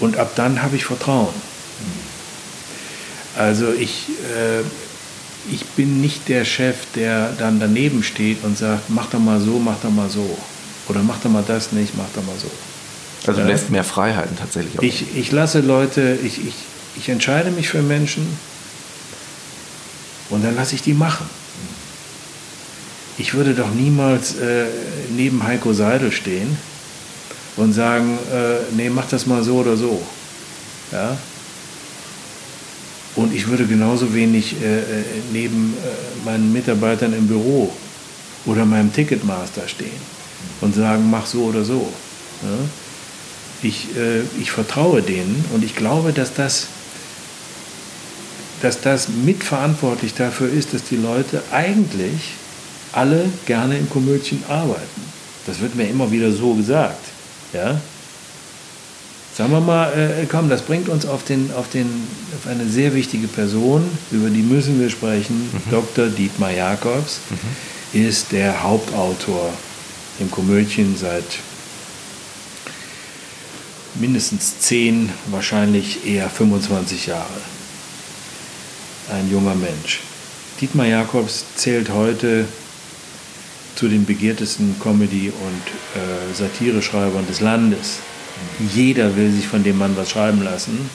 Und ab dann habe ich Vertrauen. Also ich, äh, ich bin nicht der Chef, der dann daneben steht und sagt, mach doch mal so, mach doch mal so. Oder mach doch mal das nicht, mach doch mal so. Also du lässt mehr Freiheiten tatsächlich auch. Ich, ich lasse Leute, ich, ich, ich entscheide mich für Menschen und dann lasse ich die machen. Ich würde doch niemals äh, neben Heiko Seidel stehen und sagen, äh, nee, mach das mal so oder so. Ja? Und ich würde genauso wenig äh, äh neben äh, meinen Mitarbeitern im Büro oder meinem Ticketmaster stehen und sagen, mach so oder so. Ja? Ich, äh, ich vertraue denen und ich glaube, dass das, dass das mitverantwortlich dafür ist, dass die Leute eigentlich alle gerne in Komödien arbeiten. Das wird mir immer wieder so gesagt. Ja? Sagen wir mal, äh, komm, das bringt uns auf, den, auf, den, auf eine sehr wichtige Person, über die müssen wir sprechen. Mhm. Dr. Dietmar Jakobs mhm. ist der Hauptautor im Komödien seit mindestens 10, wahrscheinlich eher 25 Jahre. Ein junger Mensch. Dietmar Jakobs zählt heute zu den begehrtesten Comedy- und äh, Satireschreibern des Landes. Jeder will sich von dem Mann was schreiben lassen.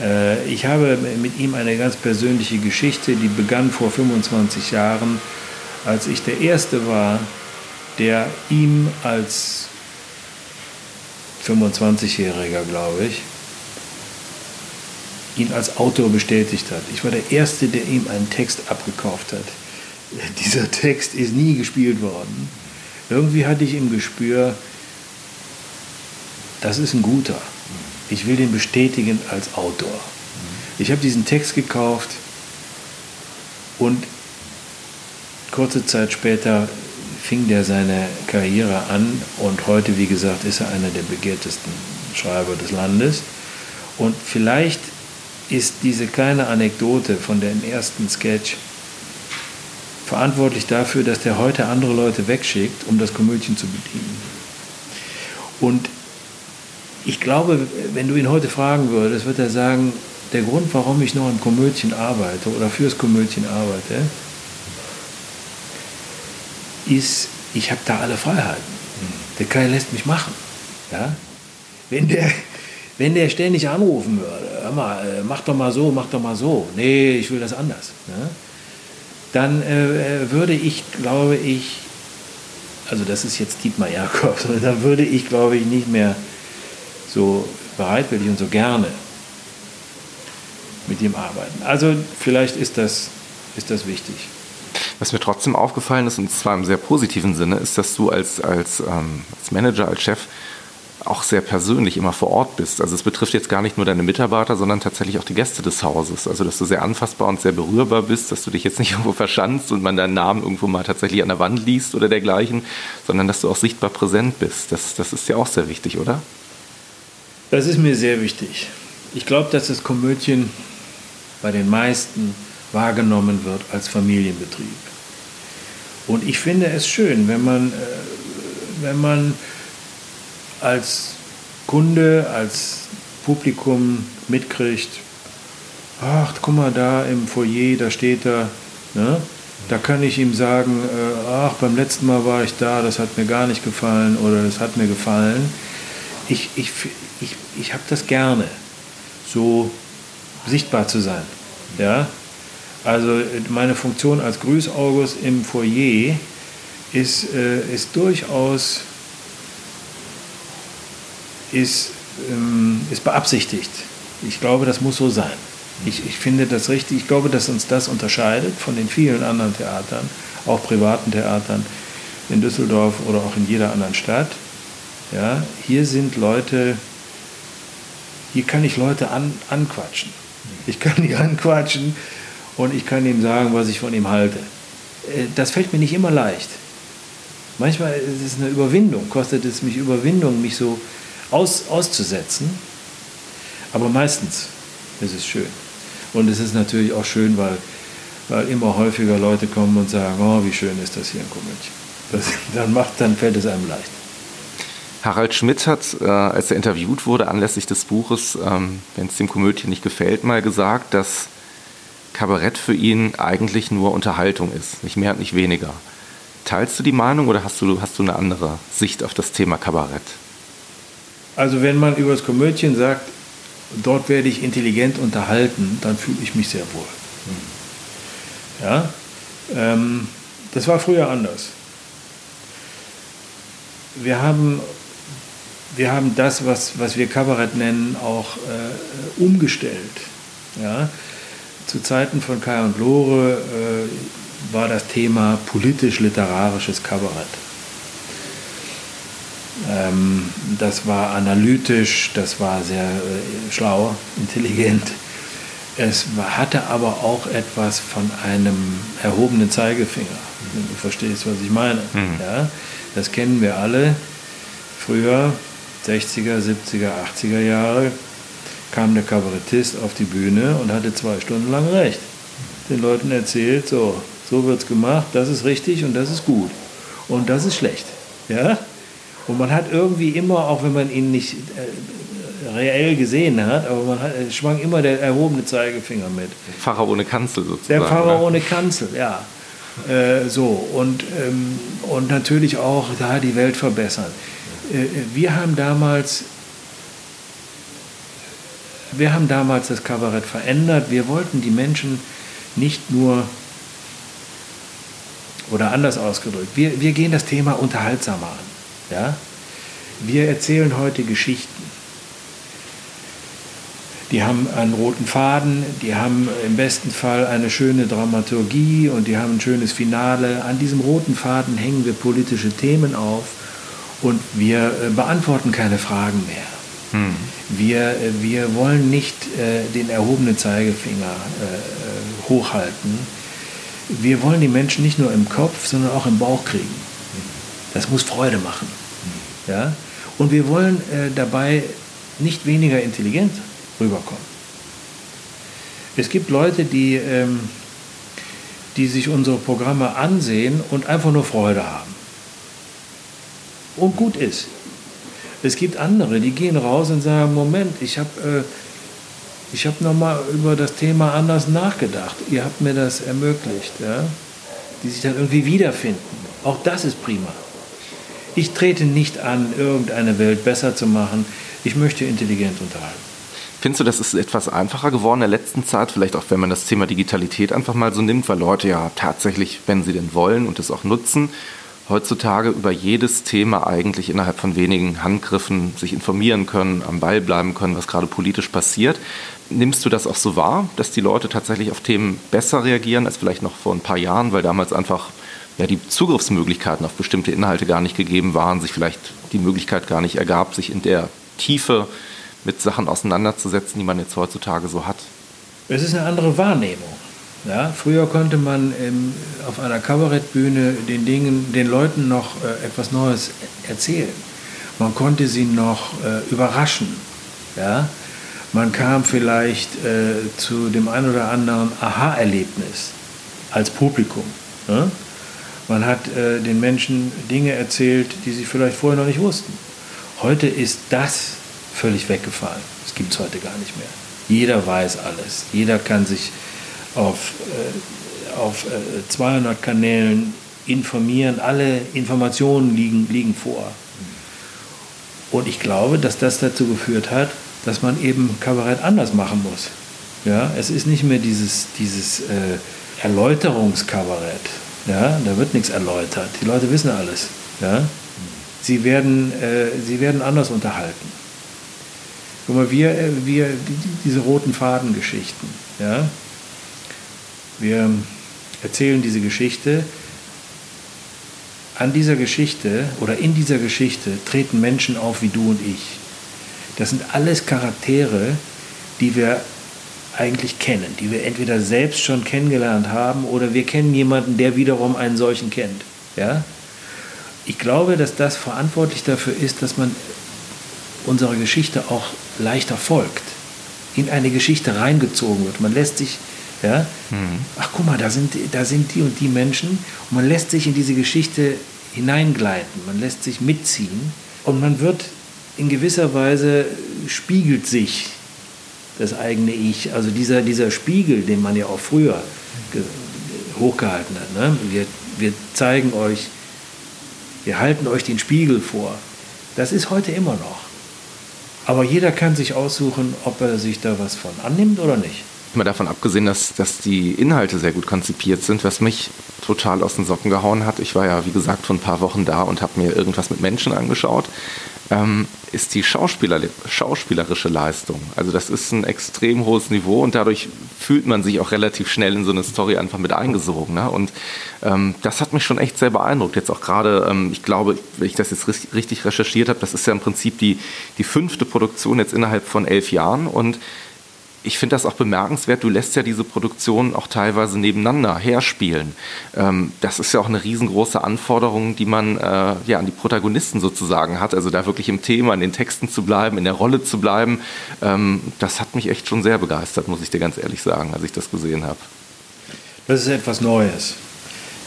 Äh, ich habe mit ihm eine ganz persönliche Geschichte, die begann vor 25 Jahren, als ich der Erste war, der ihm als 25-Jähriger, glaube ich, ihn als Autor bestätigt hat. Ich war der Erste, der ihm einen Text abgekauft hat. Dieser Text ist nie gespielt worden. Irgendwie hatte ich im Gespür, das ist ein guter. Ich will den bestätigen als Autor. Ich habe diesen Text gekauft und kurze Zeit später fing der seine Karriere an und heute, wie gesagt, ist er einer der begehrtesten Schreiber des Landes. Und vielleicht ist diese kleine Anekdote von dem ersten Sketch verantwortlich dafür, dass der heute andere Leute wegschickt, um das Komödien zu bedienen. Und ich glaube, wenn du ihn heute fragen würdest, wird er sagen, der Grund, warum ich noch im Komödien arbeite oder fürs Komödien arbeite, ist, ich habe da alle Freiheiten. Der Kai lässt mich machen. Ja? Wenn, der, wenn der ständig anrufen würde, hör mal, äh, mach doch mal so, mach doch mal so, nee, ich will das anders, ja? dann äh, äh würde ich, glaube ich, also das ist jetzt Dietmar Jakobs, dann würde ich, glaube ich, nicht mehr so bereitwillig und so gerne mit ihm arbeiten. Also vielleicht ist das, ist das wichtig. Was mir trotzdem aufgefallen ist, und zwar im sehr positiven Sinne, ist, dass du als, als, ähm, als Manager, als Chef auch sehr persönlich immer vor Ort bist. Also es betrifft jetzt gar nicht nur deine Mitarbeiter, sondern tatsächlich auch die Gäste des Hauses. Also dass du sehr anfassbar und sehr berührbar bist, dass du dich jetzt nicht irgendwo verschanzt und man deinen Namen irgendwo mal tatsächlich an der Wand liest oder dergleichen, sondern dass du auch sichtbar präsent bist. Das, das ist ja auch sehr wichtig, oder? Das ist mir sehr wichtig. Ich glaube, dass das Komödien bei den meisten wahrgenommen wird als Familienbetrieb. Und ich finde es schön, wenn man, äh, wenn man als Kunde, als Publikum mitkriegt, ach, guck mal da im Foyer, da steht er, ne? da kann ich ihm sagen, äh, ach, beim letzten Mal war ich da, das hat mir gar nicht gefallen oder das hat mir gefallen. Ich, ich, ich, ich habe das gerne, so sichtbar zu sein. Ja? Also meine Funktion als Grüßaugus im Foyer ist, äh, ist durchaus ist, ähm, ist beabsichtigt. Ich glaube, das muss so sein. Ich, ich finde das richtig. Ich glaube, dass uns das unterscheidet von den vielen anderen Theatern, auch privaten Theatern in Düsseldorf oder auch in jeder anderen Stadt. Ja, hier sind Leute, hier kann ich Leute an, anquatschen. Ich kann die anquatschen und ich kann ihm sagen, was ich von ihm halte. Äh, das fällt mir nicht immer leicht. Manchmal ist es eine Überwindung, kostet es mich Überwindung, mich so aus, auszusetzen. Aber meistens ist es schön. Und es ist natürlich auch schön, weil, weil immer häufiger Leute kommen und sagen, oh, wie schön ist das hier in. Das, dann, dann fällt es einem leicht. Harald Schmidt hat, äh, als er interviewt wurde anlässlich des Buches, ähm, wenn es dem Komödie nicht gefällt, mal gesagt, dass Kabarett für ihn eigentlich nur Unterhaltung ist, nicht mehr und nicht weniger. Teilst du die Meinung oder hast du, hast du eine andere Sicht auf das Thema Kabarett? Also wenn man über das Komödien sagt, dort werde ich intelligent unterhalten, dann fühle ich mich sehr wohl. Ja, ähm, das war früher anders. Wir haben, wir haben das, was, was wir Kabarett nennen, auch äh, umgestellt. Ja? Zu Zeiten von Kai und Lore äh, war das Thema politisch-literarisches Kabarett. Ähm, das war analytisch, das war sehr äh, schlau, intelligent. Es hatte aber auch etwas von einem erhobenen Zeigefinger, du verstehst, was ich meine. Mhm. Ja, das kennen wir alle. Früher, 60er, 70er, 80er Jahre, kam der Kabarettist auf die Bühne und hatte zwei Stunden lang recht. Den Leuten erzählt, so, so wird es gemacht, das ist richtig und das ist gut. Und das ist schlecht. Ja? Und man hat irgendwie immer, auch wenn man ihn nicht äh, reell gesehen hat, aber man hat, schwang immer der erhobene Zeigefinger mit. Der Pfarrer ohne Kanzel sozusagen. Der Pfarrer oder? ohne Kanzel, ja. Äh, so, und, ähm, und natürlich auch da die Welt verbessern. Äh, wir haben damals wir haben damals das Kabarett verändert. Wir wollten die Menschen nicht nur, oder anders ausgedrückt, wir, wir gehen das Thema unterhaltsamer an. Ja? Wir erzählen heute Geschichten. Die haben einen roten Faden, die haben im besten Fall eine schöne Dramaturgie und die haben ein schönes Finale. An diesem roten Faden hängen wir politische Themen auf und wir äh, beantworten keine Fragen mehr. Hm. Wir, äh, wir wollen nicht äh, den erhobenen Zeigefinger äh, hochhalten. Wir wollen die Menschen nicht nur im Kopf, sondern auch im Bauch kriegen. Das muss Freude machen. Ja? Und wir wollen äh, dabei nicht weniger intelligent rüberkommen. Es gibt Leute, die, ähm, die sich unsere Programme ansehen und einfach nur Freude haben. Und gut ist. Es gibt andere, die gehen raus und sagen, Moment, ich habe äh, hab nochmal über das Thema anders nachgedacht. Ihr habt mir das ermöglicht. Ja? Die sich dann irgendwie wiederfinden. Auch das ist prima. Ich trete nicht an, irgendeine Welt besser zu machen. Ich möchte intelligent unterhalten. Findest du, das ist etwas einfacher geworden in der letzten Zeit? Vielleicht auch, wenn man das Thema Digitalität einfach mal so nimmt, weil Leute ja tatsächlich, wenn sie denn wollen und es auch nutzen, heutzutage über jedes Thema eigentlich innerhalb von wenigen Handgriffen sich informieren können, am Ball bleiben können, was gerade politisch passiert. Nimmst du das auch so wahr, dass die Leute tatsächlich auf Themen besser reagieren als vielleicht noch vor ein paar Jahren, weil damals einfach ja, die Zugriffsmöglichkeiten auf bestimmte Inhalte gar nicht gegeben waren, sich vielleicht die Möglichkeit gar nicht ergab, sich in der Tiefe mit Sachen auseinanderzusetzen, die man jetzt heutzutage so hat. Es ist eine andere Wahrnehmung. Ja, früher konnte man ähm, auf einer Kabarettbühne den, Dingen, den Leuten noch äh, etwas Neues erzählen. Man konnte sie noch äh, überraschen. Ja? Man kam vielleicht äh, zu dem ein oder anderen Aha-Erlebnis als Publikum. Ne? Man hat äh, den Menschen Dinge erzählt, die sie vielleicht vorher noch nicht wussten. Heute ist das völlig weggefallen. Das gibt es heute gar nicht mehr. Jeder weiß alles. Jeder kann sich auf, äh, auf äh, 200 Kanälen informieren. Alle Informationen liegen, liegen vor. Und ich glaube, dass das dazu geführt hat, dass man eben Kabarett anders machen muss. Ja, es ist nicht mehr dieses, dieses äh, Erläuterungskabarett. Ja, da wird nichts erläutert. Die Leute wissen alles. Ja? Sie, werden, äh, sie werden anders unterhalten. Guck mal, wir, äh, wir diese roten Fadengeschichten. Ja? Wir erzählen diese Geschichte. An dieser Geschichte oder in dieser Geschichte treten Menschen auf wie du und ich. Das sind alles Charaktere, die wir eigentlich kennen, die wir entweder selbst schon kennengelernt haben oder wir kennen jemanden, der wiederum einen solchen kennt. Ja? Ich glaube, dass das verantwortlich dafür ist, dass man unserer Geschichte auch leichter folgt, in eine Geschichte reingezogen wird. Man lässt sich, ja, mhm. ach guck mal, da sind, da sind die und die Menschen und man lässt sich in diese Geschichte hineingleiten, man lässt sich mitziehen und man wird in gewisser Weise spiegelt sich das eigene Ich. Also dieser, dieser Spiegel, den man ja auch früher hochgehalten hat. Ne? Wir, wir zeigen euch, wir halten euch den Spiegel vor. Das ist heute immer noch. Aber jeder kann sich aussuchen, ob er sich da was von annimmt oder nicht. Mal davon abgesehen, dass, dass die Inhalte sehr gut konzipiert sind, was mich total aus den Socken gehauen hat. Ich war ja, wie gesagt, vor ein paar Wochen da und habe mir irgendwas mit Menschen angeschaut ähm, ist die Schauspieler, schauspielerische Leistung. Also das ist ein extrem hohes Niveau und dadurch fühlt man sich auch relativ schnell in so eine Story einfach mit eingesogen. Ne? Und ähm, das hat mich schon echt sehr beeindruckt. Jetzt auch gerade, ähm, ich glaube, wenn ich das jetzt richtig recherchiert habe, das ist ja im Prinzip die, die fünfte Produktion jetzt innerhalb von elf Jahren und ich finde das auch bemerkenswert, du lässt ja diese Produktionen auch teilweise nebeneinander herspielen. Ähm, das ist ja auch eine riesengroße Anforderung, die man äh, ja an die Protagonisten sozusagen hat. Also da wirklich im Thema, in den Texten zu bleiben, in der Rolle zu bleiben. Ähm, das hat mich echt schon sehr begeistert, muss ich dir ganz ehrlich sagen, als ich das gesehen habe. Das ist etwas Neues,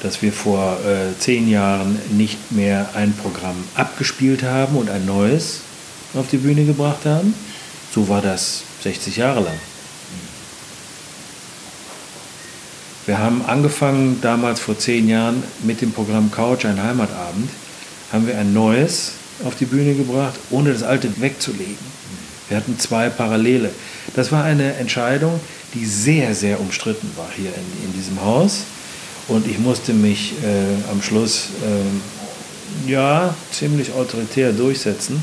dass wir vor äh, zehn Jahren nicht mehr ein Programm abgespielt haben und ein neues auf die Bühne gebracht haben. So war das 60 Jahre lang. Wir haben angefangen damals vor zehn Jahren mit dem Programm Couch, ein Heimatabend, haben wir ein neues auf die Bühne gebracht, ohne das alte wegzulegen. Wir hatten zwei Parallele. Das war eine Entscheidung, die sehr, sehr umstritten war hier in, in diesem Haus. Und ich musste mich äh, am Schluss äh, ja ziemlich autoritär durchsetzen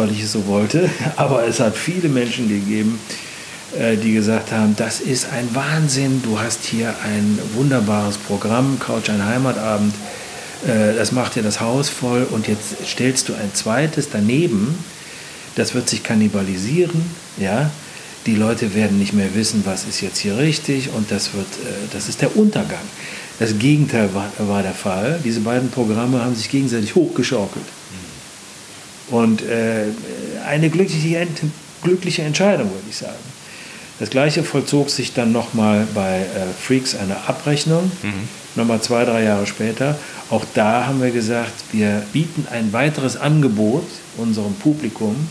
weil ich es so wollte. Aber es hat viele Menschen gegeben, äh, die gesagt haben, das ist ein Wahnsinn, du hast hier ein wunderbares Programm, Couch ein Heimatabend, äh, das macht dir das Haus voll und jetzt stellst du ein zweites daneben, das wird sich kannibalisieren, ja, die Leute werden nicht mehr wissen, was ist jetzt hier richtig und das wird, äh, das ist der Untergang. Das Gegenteil war, war der Fall. Diese beiden Programme haben sich gegenseitig hochgeschaukelt. Und äh, eine glückliche, glückliche Entscheidung, würde ich sagen. Das gleiche vollzog sich dann nochmal bei äh, Freaks eine Abrechnung, mhm. nochmal zwei, drei Jahre später. Auch da haben wir gesagt, wir bieten ein weiteres Angebot unserem Publikum,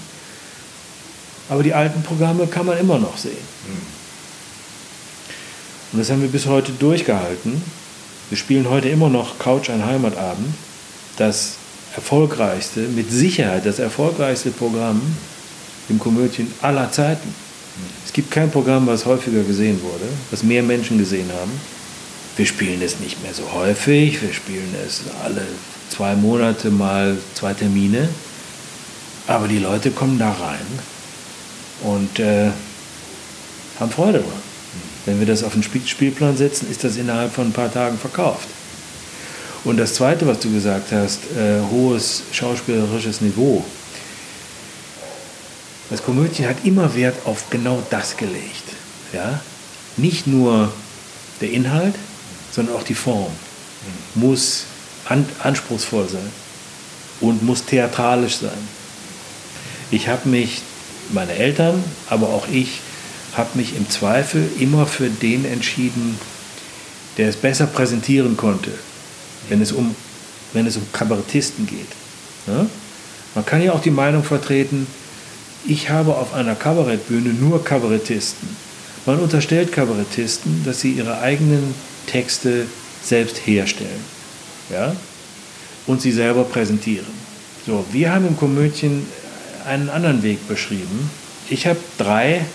aber die alten Programme kann man immer noch sehen. Mhm. Und das haben wir bis heute durchgehalten. Wir spielen heute immer noch Couch ein Heimatabend, das erfolgreichste, mit Sicherheit das erfolgreichste Programm im Komödien aller Zeiten. Es gibt kein Programm, was häufiger gesehen wurde, was mehr Menschen gesehen haben. Wir spielen es nicht mehr so häufig, wir spielen es alle zwei Monate mal zwei Termine, aber die Leute kommen da rein und äh, haben Freude dran. Wenn wir das auf den Spielplan setzen, ist das innerhalb von ein paar Tagen verkauft. Und das Zweite, was du gesagt hast, äh, hohes schauspielerisches Niveau. Das Komödien hat immer Wert auf genau das gelegt. Ja? Nicht nur der Inhalt, sondern auch die Form muss an, anspruchsvoll sein und muss theatralisch sein. Ich habe mich meine Eltern, aber auch ich, habe mich im Zweifel immer für den entschieden, der es besser präsentieren konnte, wenn es um, wenn es um Kabarettisten geht. Ja? Man kann ja auch die Meinung vertreten, ich habe auf einer Kabarettbühne nur Kabarettisten. Man unterstellt Kabarettisten, dass sie ihre eigenen Texte selbst herstellen ja? und sie selber präsentieren. So, wir haben im Komödien einen anderen Weg beschrieben. Ich habe drei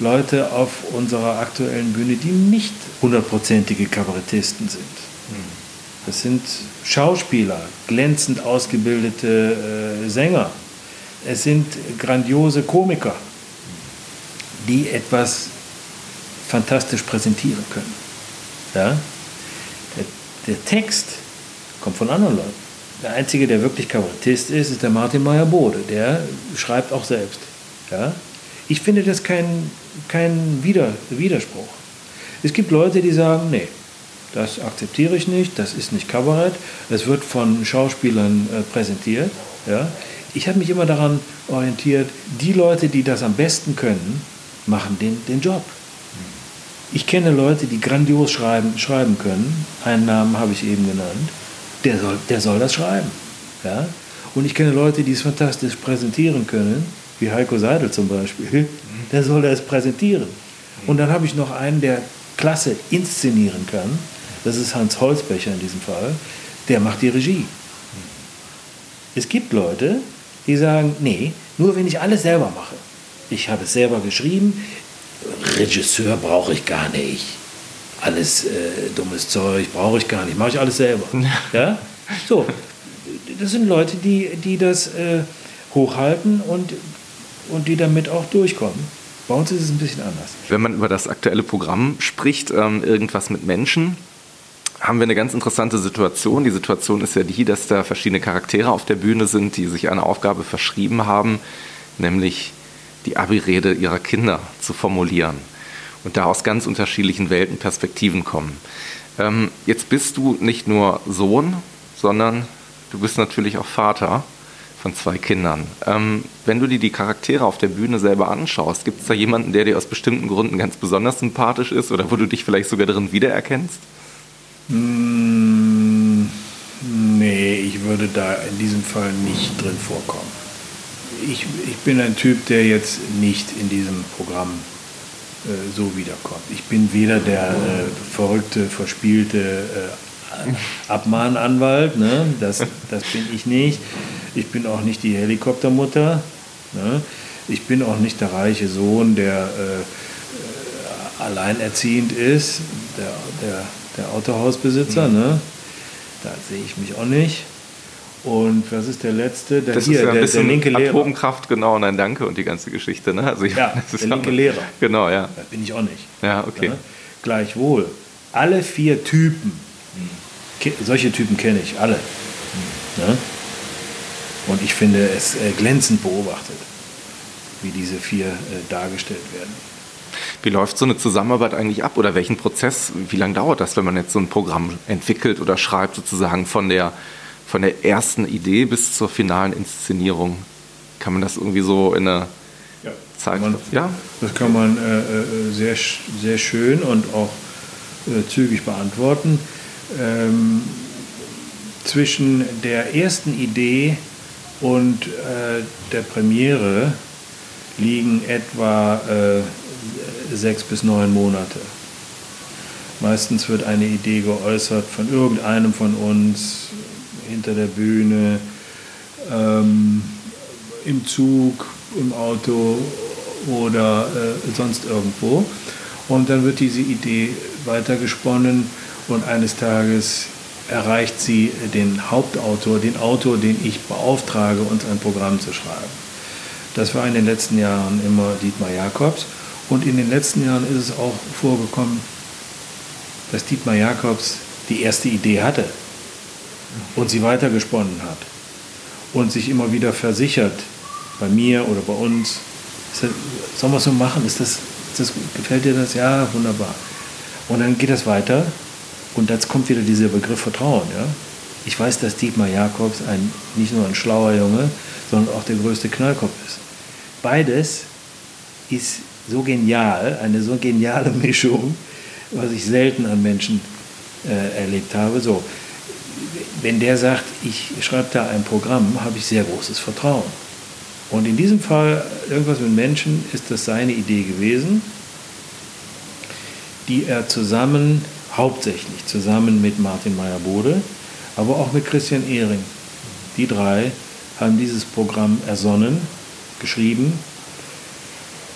Leute auf unserer aktuellen Bühne, die nicht hundertprozentige Kabarettisten sind. Das sind Schauspieler, glänzend ausgebildete äh, Sänger. Es sind grandiose Komiker, die etwas fantastisch präsentieren können. Ja? Der, der Text kommt von anderen Leuten. Der Einzige, der wirklich Kabarettist ist, ist der Martin Meyer-Bode. Der schreibt auch selbst. Ja? Ich finde das kein, kein Widerspruch. Es gibt Leute, die sagen, nee, das akzeptiere ich nicht, das ist nicht Kabarett, es wird von Schauspielern äh, präsentiert. Ja? Ich habe mich immer daran orientiert, die Leute, die das am besten können, machen den, den Job. Ich kenne Leute, die grandios schreiben, schreiben können. Einen Namen habe ich eben genannt. Der soll, der soll das schreiben. Ja? Und ich kenne Leute, die es fantastisch präsentieren können, wie Heiko Seidel zum Beispiel. Der soll das präsentieren. Und dann habe ich noch einen, der klasse inszenieren kann das ist Hans Holzbecher in diesem Fall, der macht die Regie. Es gibt Leute, die sagen, nee, nur wenn ich alles selber mache. Ich habe es selber geschrieben, Regisseur brauche ich gar nicht. Alles äh, dummes Zeug brauche ich gar nicht, mache ich alles selber. Ja? So, das sind Leute, die, die das äh, hochhalten und, und die damit auch durchkommen. Bei uns ist es ein bisschen anders. Wenn man über das aktuelle Programm spricht, ähm, irgendwas mit Menschen, haben wir eine ganz interessante Situation. Die Situation ist ja die, dass da verschiedene Charaktere auf der Bühne sind, die sich eine Aufgabe verschrieben haben, nämlich die Abi-Rede ihrer Kinder zu formulieren und da aus ganz unterschiedlichen Welten Perspektiven kommen. Ähm, jetzt bist du nicht nur Sohn, sondern du bist natürlich auch Vater von zwei Kindern. Ähm, wenn du dir die Charaktere auf der Bühne selber anschaust, gibt es da jemanden, der dir aus bestimmten Gründen ganz besonders sympathisch ist oder wo du dich vielleicht sogar darin wiedererkennst? Mm, nee, ich würde da in diesem Fall nicht drin vorkommen. Ich, ich bin ein Typ, der jetzt nicht in diesem Programm äh, so wiederkommt. Ich bin weder der äh, verrückte, verspielte äh, Abmahnanwalt, ne? das, das bin ich nicht. Ich bin auch nicht die Helikoptermutter. Ne? Ich bin auch nicht der reiche Sohn, der äh, äh, alleinerziehend ist, der, der der Autohausbesitzer, mhm. ne? Da sehe ich mich auch nicht. Und was ist der letzte? Der das hier, ist ja ein der, der linke Lehrer. Atomkraft, genau, nein, danke und die ganze Geschichte. Ne? Also, ja, der linke Lehrer. Genau, ja. Da bin ich auch nicht. Ja, okay. Ne? Gleichwohl, alle vier Typen, mhm. solche Typen kenne ich, alle. Mhm. Und ich finde es äh, glänzend beobachtet, wie diese vier äh, dargestellt werden. Wie läuft so eine Zusammenarbeit eigentlich ab oder welchen Prozess, wie lange dauert das, wenn man jetzt so ein Programm entwickelt oder schreibt, sozusagen von der, von der ersten Idee bis zur finalen Inszenierung? Kann man das irgendwie so in einer ja, Zeit? Man, ja, das kann man äh, äh, sehr, sehr schön und auch äh, zügig beantworten. Ähm, zwischen der ersten Idee und äh, der Premiere liegen etwa äh, sechs bis neun Monate. Meistens wird eine Idee geäußert von irgendeinem von uns hinter der Bühne, ähm, im Zug, im Auto oder äh, sonst irgendwo. Und dann wird diese Idee weitergesponnen und eines Tages erreicht sie den Hauptautor, den Autor, den ich beauftrage, uns ein Programm zu schreiben. Das war in den letzten Jahren immer Dietmar Jakobs. Und in den letzten Jahren ist es auch vorgekommen, dass Dietmar Jakobs die erste Idee hatte und sie weitergesponnen hat und sich immer wieder versichert, bei mir oder bei uns, sollen wir es so machen? Ist das, ist das, gefällt dir das? Ja, wunderbar. Und dann geht das weiter und jetzt kommt wieder dieser Begriff Vertrauen. Ja? Ich weiß, dass Dietmar Jakobs ein, nicht nur ein schlauer Junge, sondern auch der größte Knallkopf ist. beides ist so genial, eine so geniale Mischung, was ich selten an Menschen äh, erlebt habe. So, wenn der sagt, ich schreibe da ein Programm, habe ich sehr großes Vertrauen. Und in diesem Fall, irgendwas mit Menschen, ist das seine Idee gewesen, die er zusammen, hauptsächlich zusammen mit Martin Meyer-Bode, aber auch mit Christian Ehring, die drei haben dieses Programm ersonnen, geschrieben.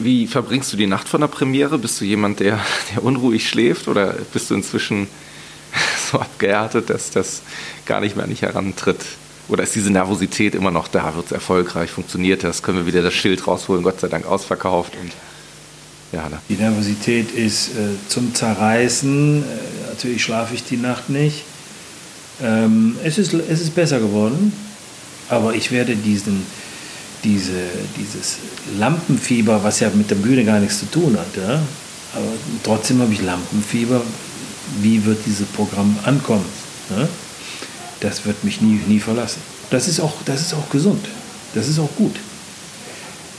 Wie verbringst du die Nacht von der Premiere? Bist du jemand, der, der unruhig schläft oder bist du inzwischen so abgehärtet, dass das gar nicht mehr an dich herantritt? Oder ist diese Nervosität immer noch da? Wird es erfolgreich? Funktioniert das? Können wir wieder das Schild rausholen? Gott sei Dank ausverkauft. Und ja, ne? Die Nervosität ist äh, zum Zerreißen. Äh, natürlich schlafe ich die Nacht nicht. Ähm, es, ist, es ist besser geworden, aber ich werde diesen, diese, dieses Lampenfieber, was ja mit der Bühne gar nichts zu tun hat, ja? aber trotzdem habe ich Lampenfieber. Wie wird dieses Programm ankommen? Ja? Das wird mich nie, nie verlassen. Das ist, auch, das ist auch gesund. Das ist auch gut.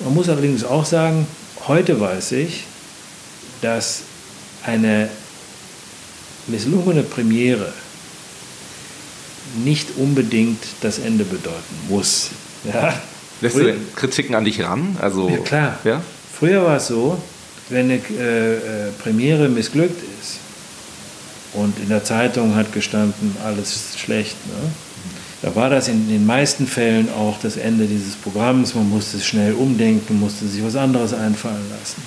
Man muss allerdings auch sagen, heute weiß ich, dass eine misslungene Premiere nicht unbedingt das Ende bedeuten muss. Ja? Lässt Früher, du Kritiken an dich ran? Also, ja, klar. Ja? Früher war es so, wenn eine äh, äh, Premiere missglückt ist und in der Zeitung hat gestanden, alles schlecht, ne? da war das in den meisten Fällen auch das Ende dieses Programms. Man musste schnell umdenken, musste sich was anderes einfallen lassen.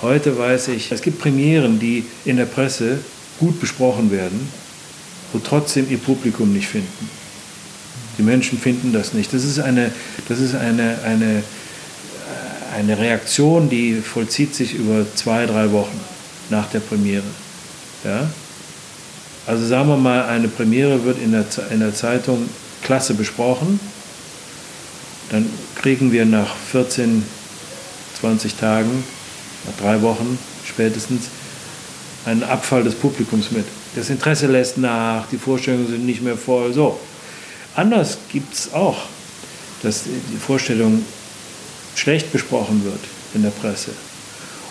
Heute weiß ich, es gibt Premieren, die in der Presse gut besprochen werden, wo trotzdem ihr Publikum nicht finden. Die Menschen finden das nicht. Das ist eine, das ist eine, eine, eine Reaktion, die vollzieht sich über zwei, drei Wochen nach der Premiere. Ja? Also sagen wir mal, eine Premiere wird in der, in der Zeitung klasse besprochen. Dann kriegen wir nach 14, 20 Tagen nach drei Wochen spätestens, einen Abfall des Publikums mit. Das Interesse lässt nach, die Vorstellungen sind nicht mehr voll. So. Anders gibt es auch, dass die Vorstellung schlecht besprochen wird in der Presse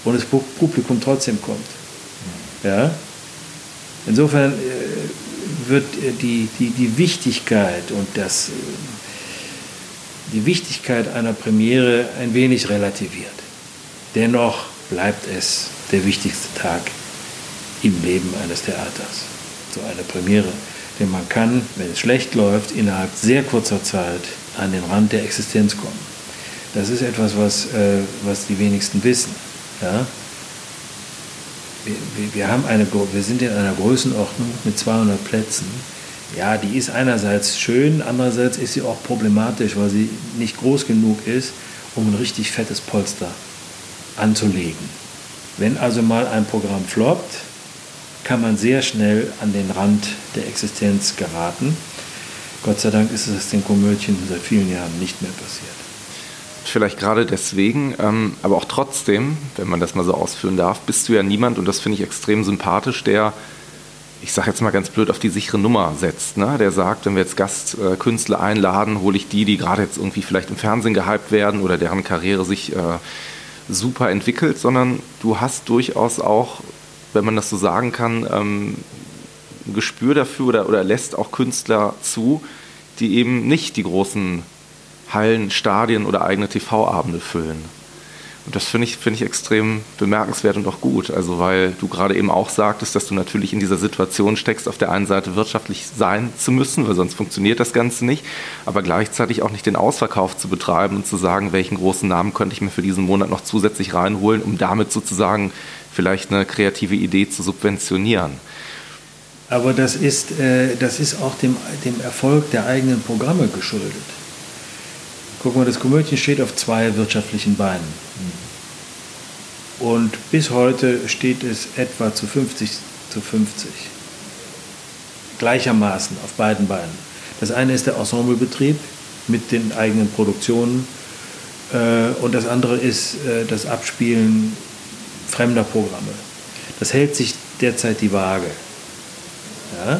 und das Publikum trotzdem kommt. Ja? Insofern äh, wird äh, die, die, die Wichtigkeit und das, äh, die Wichtigkeit einer Premiere ein wenig relativiert. Dennoch bleibt es der wichtigste Tag im Leben eines Theaters. So eine Premiere. Denn man kann, wenn es schlecht läuft, innerhalb sehr kurzer Zeit an den Rand der Existenz kommen. Das ist etwas, was, äh, was die wenigsten wissen. Ja? Wir, wir, haben eine, wir sind in einer Größenordnung mit 200 Plätzen. Ja, die ist einerseits schön, andererseits ist sie auch problematisch, weil sie nicht groß genug ist, um ein richtig fettes Polster anzulegen. Wenn also mal ein Programm floppt, kann man sehr schnell an den Rand der Existenz geraten. Gott sei Dank ist es den Komödien seit vielen Jahren nicht mehr passiert. Vielleicht gerade deswegen, ähm, aber auch trotzdem, wenn man das mal so ausführen darf, bist du ja niemand, und das finde ich extrem sympathisch, der, ich sage jetzt mal ganz blöd, auf die sichere Nummer setzt. Ne? Der sagt, wenn wir jetzt Gastkünstler einladen, hole ich die, die gerade jetzt irgendwie vielleicht im Fernsehen gehypt werden oder deren Karriere sich äh, super entwickelt, sondern du hast durchaus auch, wenn man das so sagen kann, ähm, ein Gespür dafür oder, oder lässt auch Künstler zu, die eben nicht die großen Hallen, Stadien oder eigene TV-Abende füllen. Und das finde ich, find ich extrem bemerkenswert und auch gut. Also, weil du gerade eben auch sagtest, dass du natürlich in dieser Situation steckst, auf der einen Seite wirtschaftlich sein zu müssen, weil sonst funktioniert das Ganze nicht, aber gleichzeitig auch nicht den Ausverkauf zu betreiben und zu sagen, welchen großen Namen könnte ich mir für diesen Monat noch zusätzlich reinholen, um damit sozusagen vielleicht eine kreative Idee zu subventionieren. Aber das ist, äh, das ist auch dem, dem Erfolg der eigenen Programme geschuldet. Guck mal, das Komödien steht auf zwei wirtschaftlichen Beinen. Und bis heute steht es etwa zu 50 zu 50. Gleichermaßen auf beiden Beinen. Das eine ist der Ensemblebetrieb mit den eigenen Produktionen äh, und das andere ist äh, das Abspielen fremder Programme. Das hält sich derzeit die Waage. Ja?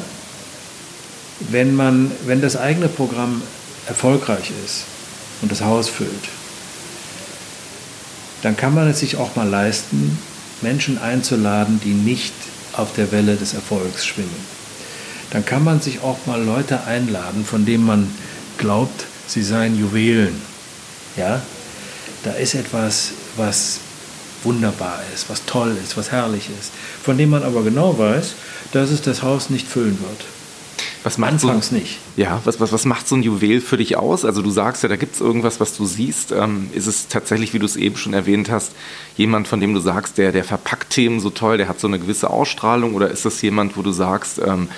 Wenn, man, wenn das eigene Programm erfolgreich ist, und das Haus füllt, dann kann man es sich auch mal leisten, Menschen einzuladen, die nicht auf der Welle des Erfolgs schwimmen. Dann kann man sich auch mal Leute einladen, von denen man glaubt, sie seien Juwelen. Ja, da ist etwas, was wunderbar ist, was toll ist, was herrlich ist, von dem man aber genau weiß, dass es das Haus nicht füllen wird. Was macht Anfangs so, nicht. Ja, was, was, was macht so ein Juwel für dich aus? Also du sagst ja, da gibt es irgendwas, was du siehst. Ähm, ist es tatsächlich, wie du es eben schon erwähnt hast, jemand, von dem du sagst, der, der verpackt Themen so toll, der hat so eine gewisse Ausstrahlung? Oder ist das jemand, wo du sagst, ähm,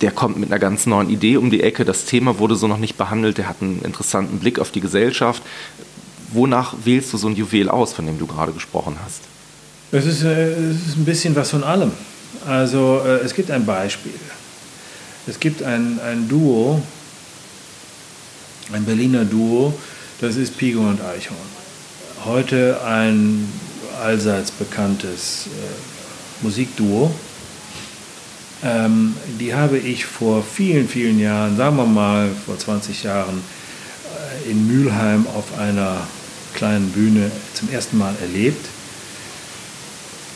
der kommt mit einer ganz neuen Idee um die Ecke, das Thema wurde so noch nicht behandelt, der hat einen interessanten Blick auf die Gesellschaft? Wonach wählst du so ein Juwel aus, von dem du gerade gesprochen hast? Es ist, äh, es ist ein bisschen was von allem. Also äh, es gibt ein Beispiel. Es gibt ein, ein Duo, ein Berliner Duo, das ist Pigo und Eichhorn. Heute ein allseits bekanntes äh, Musikduo. Ähm, die habe ich vor vielen, vielen Jahren, sagen wir mal vor 20 Jahren, äh, in Mülheim auf einer kleinen Bühne zum ersten Mal erlebt.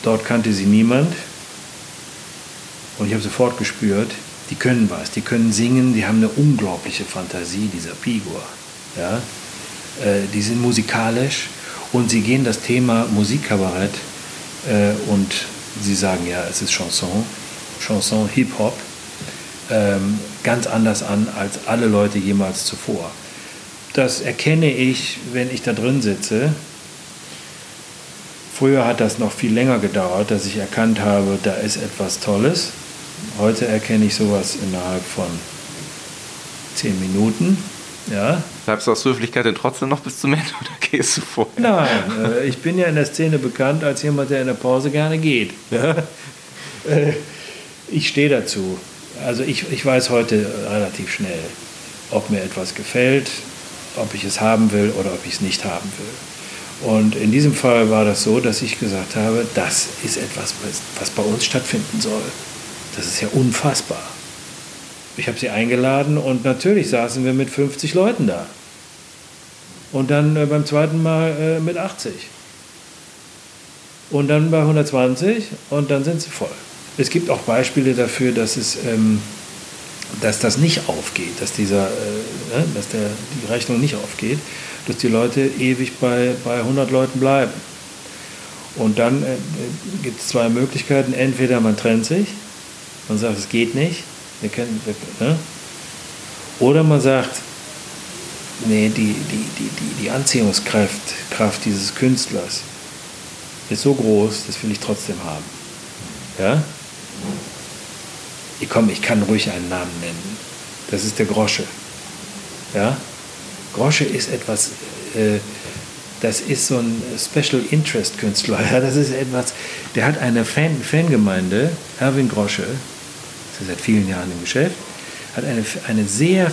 Dort kannte sie niemand. Und ich habe sofort gespürt, die können was, die können singen, die haben eine unglaubliche Fantasie, dieser Pigor. Ja? Äh, die sind musikalisch und sie gehen das Thema Musikkabarett äh, und sie sagen ja, es ist Chanson, Chanson, Hip-Hop, ähm, ganz anders an als alle Leute jemals zuvor. Das erkenne ich, wenn ich da drin sitze. Früher hat das noch viel länger gedauert, dass ich erkannt habe, da ist etwas Tolles Heute erkenne ich sowas innerhalb von zehn Minuten. Ja. Bleibst du aus Höflichkeit denn trotzdem noch bis zum Ende oder gehst du vor? Nein, äh, ich bin ja in der Szene bekannt als jemand, der in der Pause gerne geht. Ja? Äh, ich stehe dazu. Also ich, ich weiß heute relativ schnell, ob mir etwas gefällt, ob ich es haben will oder ob ich es nicht haben will. Und in diesem Fall war das so, dass ich gesagt habe, das ist etwas, was bei uns stattfinden soll. Das ist ja unfassbar. Ich habe sie eingeladen und natürlich saßen wir mit 50 Leuten da. Und dann äh, beim zweiten Mal äh, mit 80. Und dann bei 120 und dann sind sie voll. Es gibt auch Beispiele dafür, dass, es, ähm, dass das nicht aufgeht, dass, dieser, äh, ne, dass der, die Rechnung nicht aufgeht, dass die Leute ewig bei, bei 100 Leuten bleiben. Und dann äh, gibt es zwei Möglichkeiten. Entweder man trennt sich man sagt, es geht nicht. Wir können, wir, ne? Oder man sagt, nee, die, die, die, die, die Anziehungskraft Kraft dieses Künstlers ist so groß, das will ich trotzdem haben. Ja? Ich komm, ich kann ruhig einen Namen nennen. Das ist der Grosche. Ja? Grosche ist etwas, äh, das ist so ein Special Interest Künstler. Ja? Das ist etwas, der hat eine Fan, Fangemeinde, Erwin Grosche, ist seit vielen Jahren im Geschäft, hat eine, eine sehr,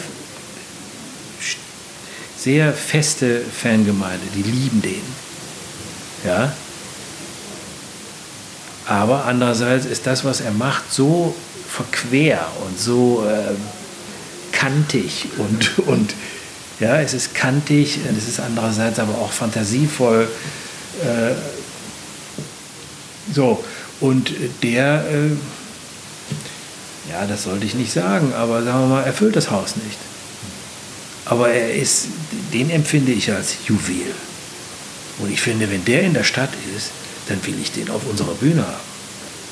sehr feste Fangemeinde, die lieben den. Ja? Aber andererseits ist das, was er macht, so verquer und so äh, kantig und, und ja, es ist kantig, es ist andererseits aber auch fantasievoll. Äh, so, und der äh, ja, das sollte ich nicht sagen, aber sagen wir mal, erfüllt das Haus nicht. Aber er ist, den empfinde ich als Juwel. Und ich finde, wenn der in der Stadt ist, dann will ich den auf unserer Bühne haben.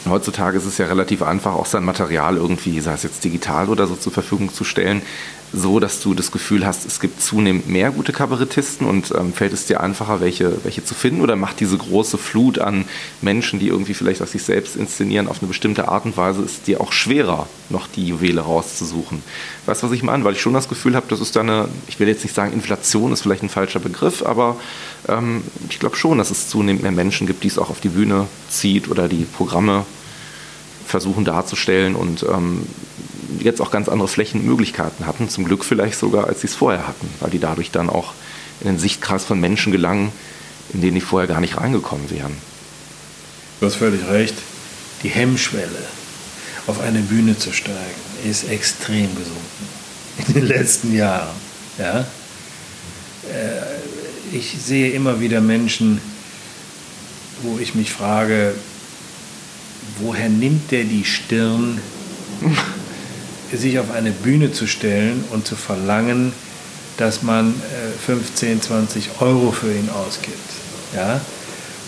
Heutzutage ist es ja relativ einfach, auch sein Material irgendwie, sei es jetzt digital oder so, zur Verfügung zu stellen so, dass du das Gefühl hast, es gibt zunehmend mehr gute Kabarettisten und ähm, fällt es dir einfacher, welche, welche zu finden? Oder macht diese große Flut an Menschen, die irgendwie vielleicht aus sich selbst inszenieren, auf eine bestimmte Art und Weise, ist dir auch schwerer, noch die Juwele rauszusuchen? Weißt du, was ich meine? Weil ich schon das Gefühl habe, das ist eine, ich will jetzt nicht sagen, Inflation ist vielleicht ein falscher Begriff, aber ähm, ich glaube schon, dass es zunehmend mehr Menschen gibt, die es auch auf die Bühne zieht oder die Programme versuchen darzustellen und ähm, jetzt auch ganz andere Flächenmöglichkeiten hatten, zum Glück vielleicht sogar, als sie es vorher hatten, weil die dadurch dann auch in den Sichtkreis von Menschen gelangen, in denen die vorher gar nicht reingekommen wären. Du hast völlig recht. Die Hemmschwelle, auf eine Bühne zu steigen, ist extrem gesunken in den letzten Jahren. Ja? Äh, ich sehe immer wieder Menschen, wo ich mich frage, woher nimmt der die Stirn, sich auf eine Bühne zu stellen und zu verlangen, dass man 15, äh, 20 Euro für ihn ausgibt. Ja?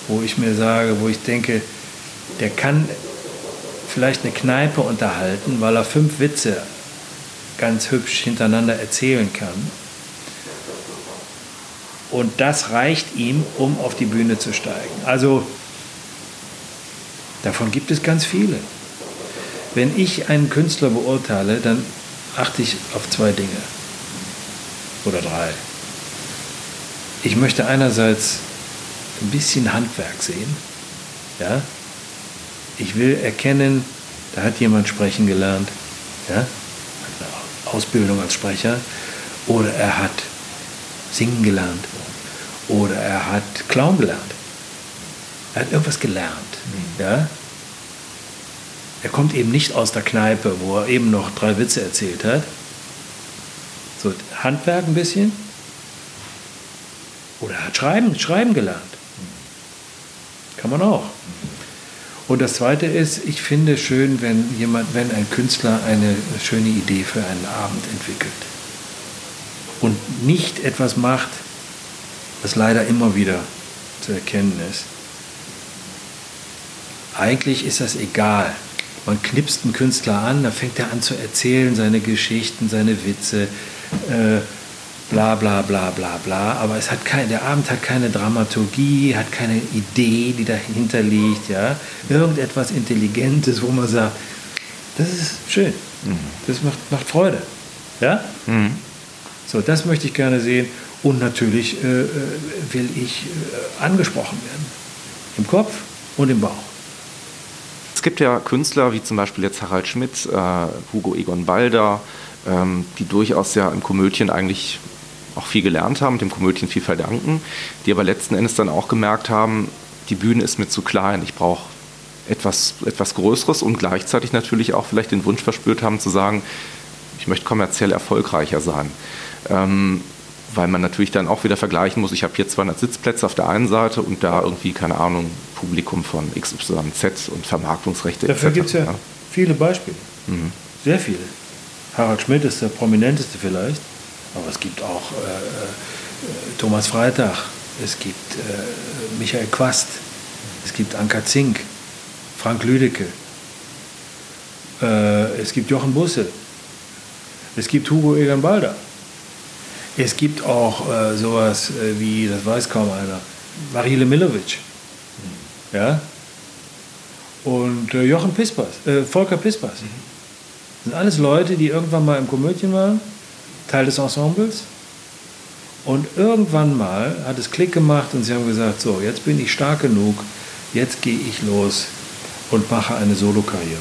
Wo ich mir sage, wo ich denke, der kann vielleicht eine Kneipe unterhalten, weil er fünf Witze ganz hübsch hintereinander erzählen kann. Und das reicht ihm, um auf die Bühne zu steigen. Also davon gibt es ganz viele. Wenn ich einen Künstler beurteile, dann achte ich auf zwei Dinge oder drei. Ich möchte einerseits ein bisschen Handwerk sehen. Ja? Ich will erkennen, da hat jemand sprechen gelernt, ja? eine Ausbildung als Sprecher, oder er hat singen gelernt, oder er hat Clown gelernt. Er hat irgendwas gelernt. Mhm. Ja? Er kommt eben nicht aus der Kneipe, wo er eben noch drei Witze erzählt hat. So Handwerk ein bisschen. Oder er hat Schreiben, Schreiben gelernt. Kann man auch. Und das Zweite ist, ich finde schön, wenn jemand, wenn ein Künstler eine schöne Idee für einen Abend entwickelt und nicht etwas macht, was leider immer wieder zu erkennen ist. Eigentlich ist das egal. Man knipst einen Künstler an, da fängt er an zu erzählen, seine Geschichten, seine Witze, äh, bla bla bla bla bla. Aber es hat kein, der Abend hat keine Dramaturgie, hat keine Idee, die dahinter liegt. Ja? Irgendetwas Intelligentes, wo man sagt, das ist schön, mhm. das macht, macht Freude. Ja? Mhm. So, das möchte ich gerne sehen. Und natürlich äh, äh, will ich äh, angesprochen werden. Im Kopf und im Bauch. Es gibt ja Künstler wie zum Beispiel jetzt Harald Schmidt, äh, Hugo Egon Balder, ähm, die durchaus ja im Komödien eigentlich auch viel gelernt haben, dem Komödien viel verdanken, die aber letzten Endes dann auch gemerkt haben, die Bühne ist mir zu klein, ich brauche etwas, etwas Größeres und gleichzeitig natürlich auch vielleicht den Wunsch verspürt haben zu sagen, ich möchte kommerziell erfolgreicher sein. Ähm, weil man natürlich dann auch wieder vergleichen muss, ich habe hier 200 Sitzplätze auf der einen Seite und da irgendwie, keine Ahnung, Publikum von XYZ und Vermarktungsrechte. Dafür gibt es ja, ja, viele Beispiele. Mhm. Sehr viele. Harald Schmidt ist der prominenteste vielleicht, aber es gibt auch äh, äh, Thomas Freitag, es gibt äh, Michael Quast, es gibt Anka Zink, Frank Lüdecke, äh, es gibt Jochen Busse, es gibt Hugo Egan Balder. Es gibt auch äh, sowas äh, wie, das weiß kaum einer, Marile Milovic. Ja? Und äh, Jochen Pispers, äh, Volker Pispers. Das sind alles Leute, die irgendwann mal im Komödien waren, Teil des Ensembles. Und irgendwann mal hat es Klick gemacht und sie haben gesagt, so, jetzt bin ich stark genug, jetzt gehe ich los und mache eine Solokarriere.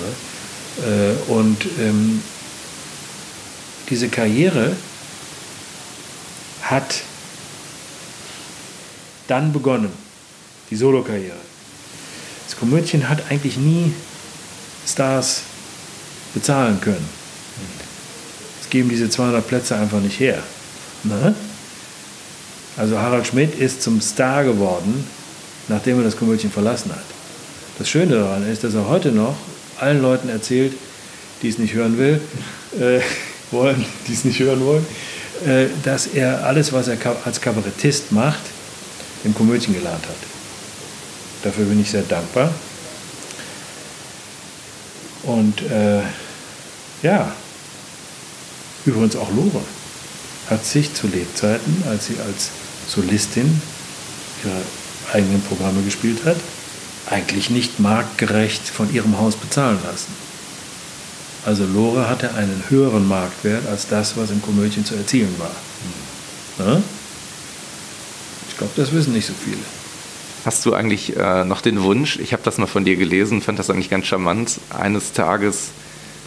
Äh, und ähm, diese Karriere hat dann begonnen, die Solokarriere. Das Komödien hat eigentlich nie Stars bezahlen können. Es geben diese 200 Plätze einfach nicht her. Ne? Also Harald Schmidt ist zum Star geworden, nachdem er das Komödien verlassen hat. Das Schöne daran ist, dass er heute noch allen Leuten erzählt, die es nicht hören will, äh, wollen, die es nicht hören wollen, äh, dass er alles, was er als Kabarettist macht, im Komödien gelernt hat. Dafür bin ich sehr dankbar. Und äh, ja, übrigens auch Lore hat sich zu Lebzeiten, als sie als Solistin ihre eigenen Programme gespielt hat, eigentlich nicht marktgerecht von ihrem Haus bezahlen lassen. Also Lore hatte einen höheren Marktwert als das, was im Komödien zu erzielen war. Ja? Ich glaube, das wissen nicht so viele. Hast du eigentlich äh, noch den Wunsch, ich habe das mal von dir gelesen, fand das eigentlich ganz charmant, eines Tages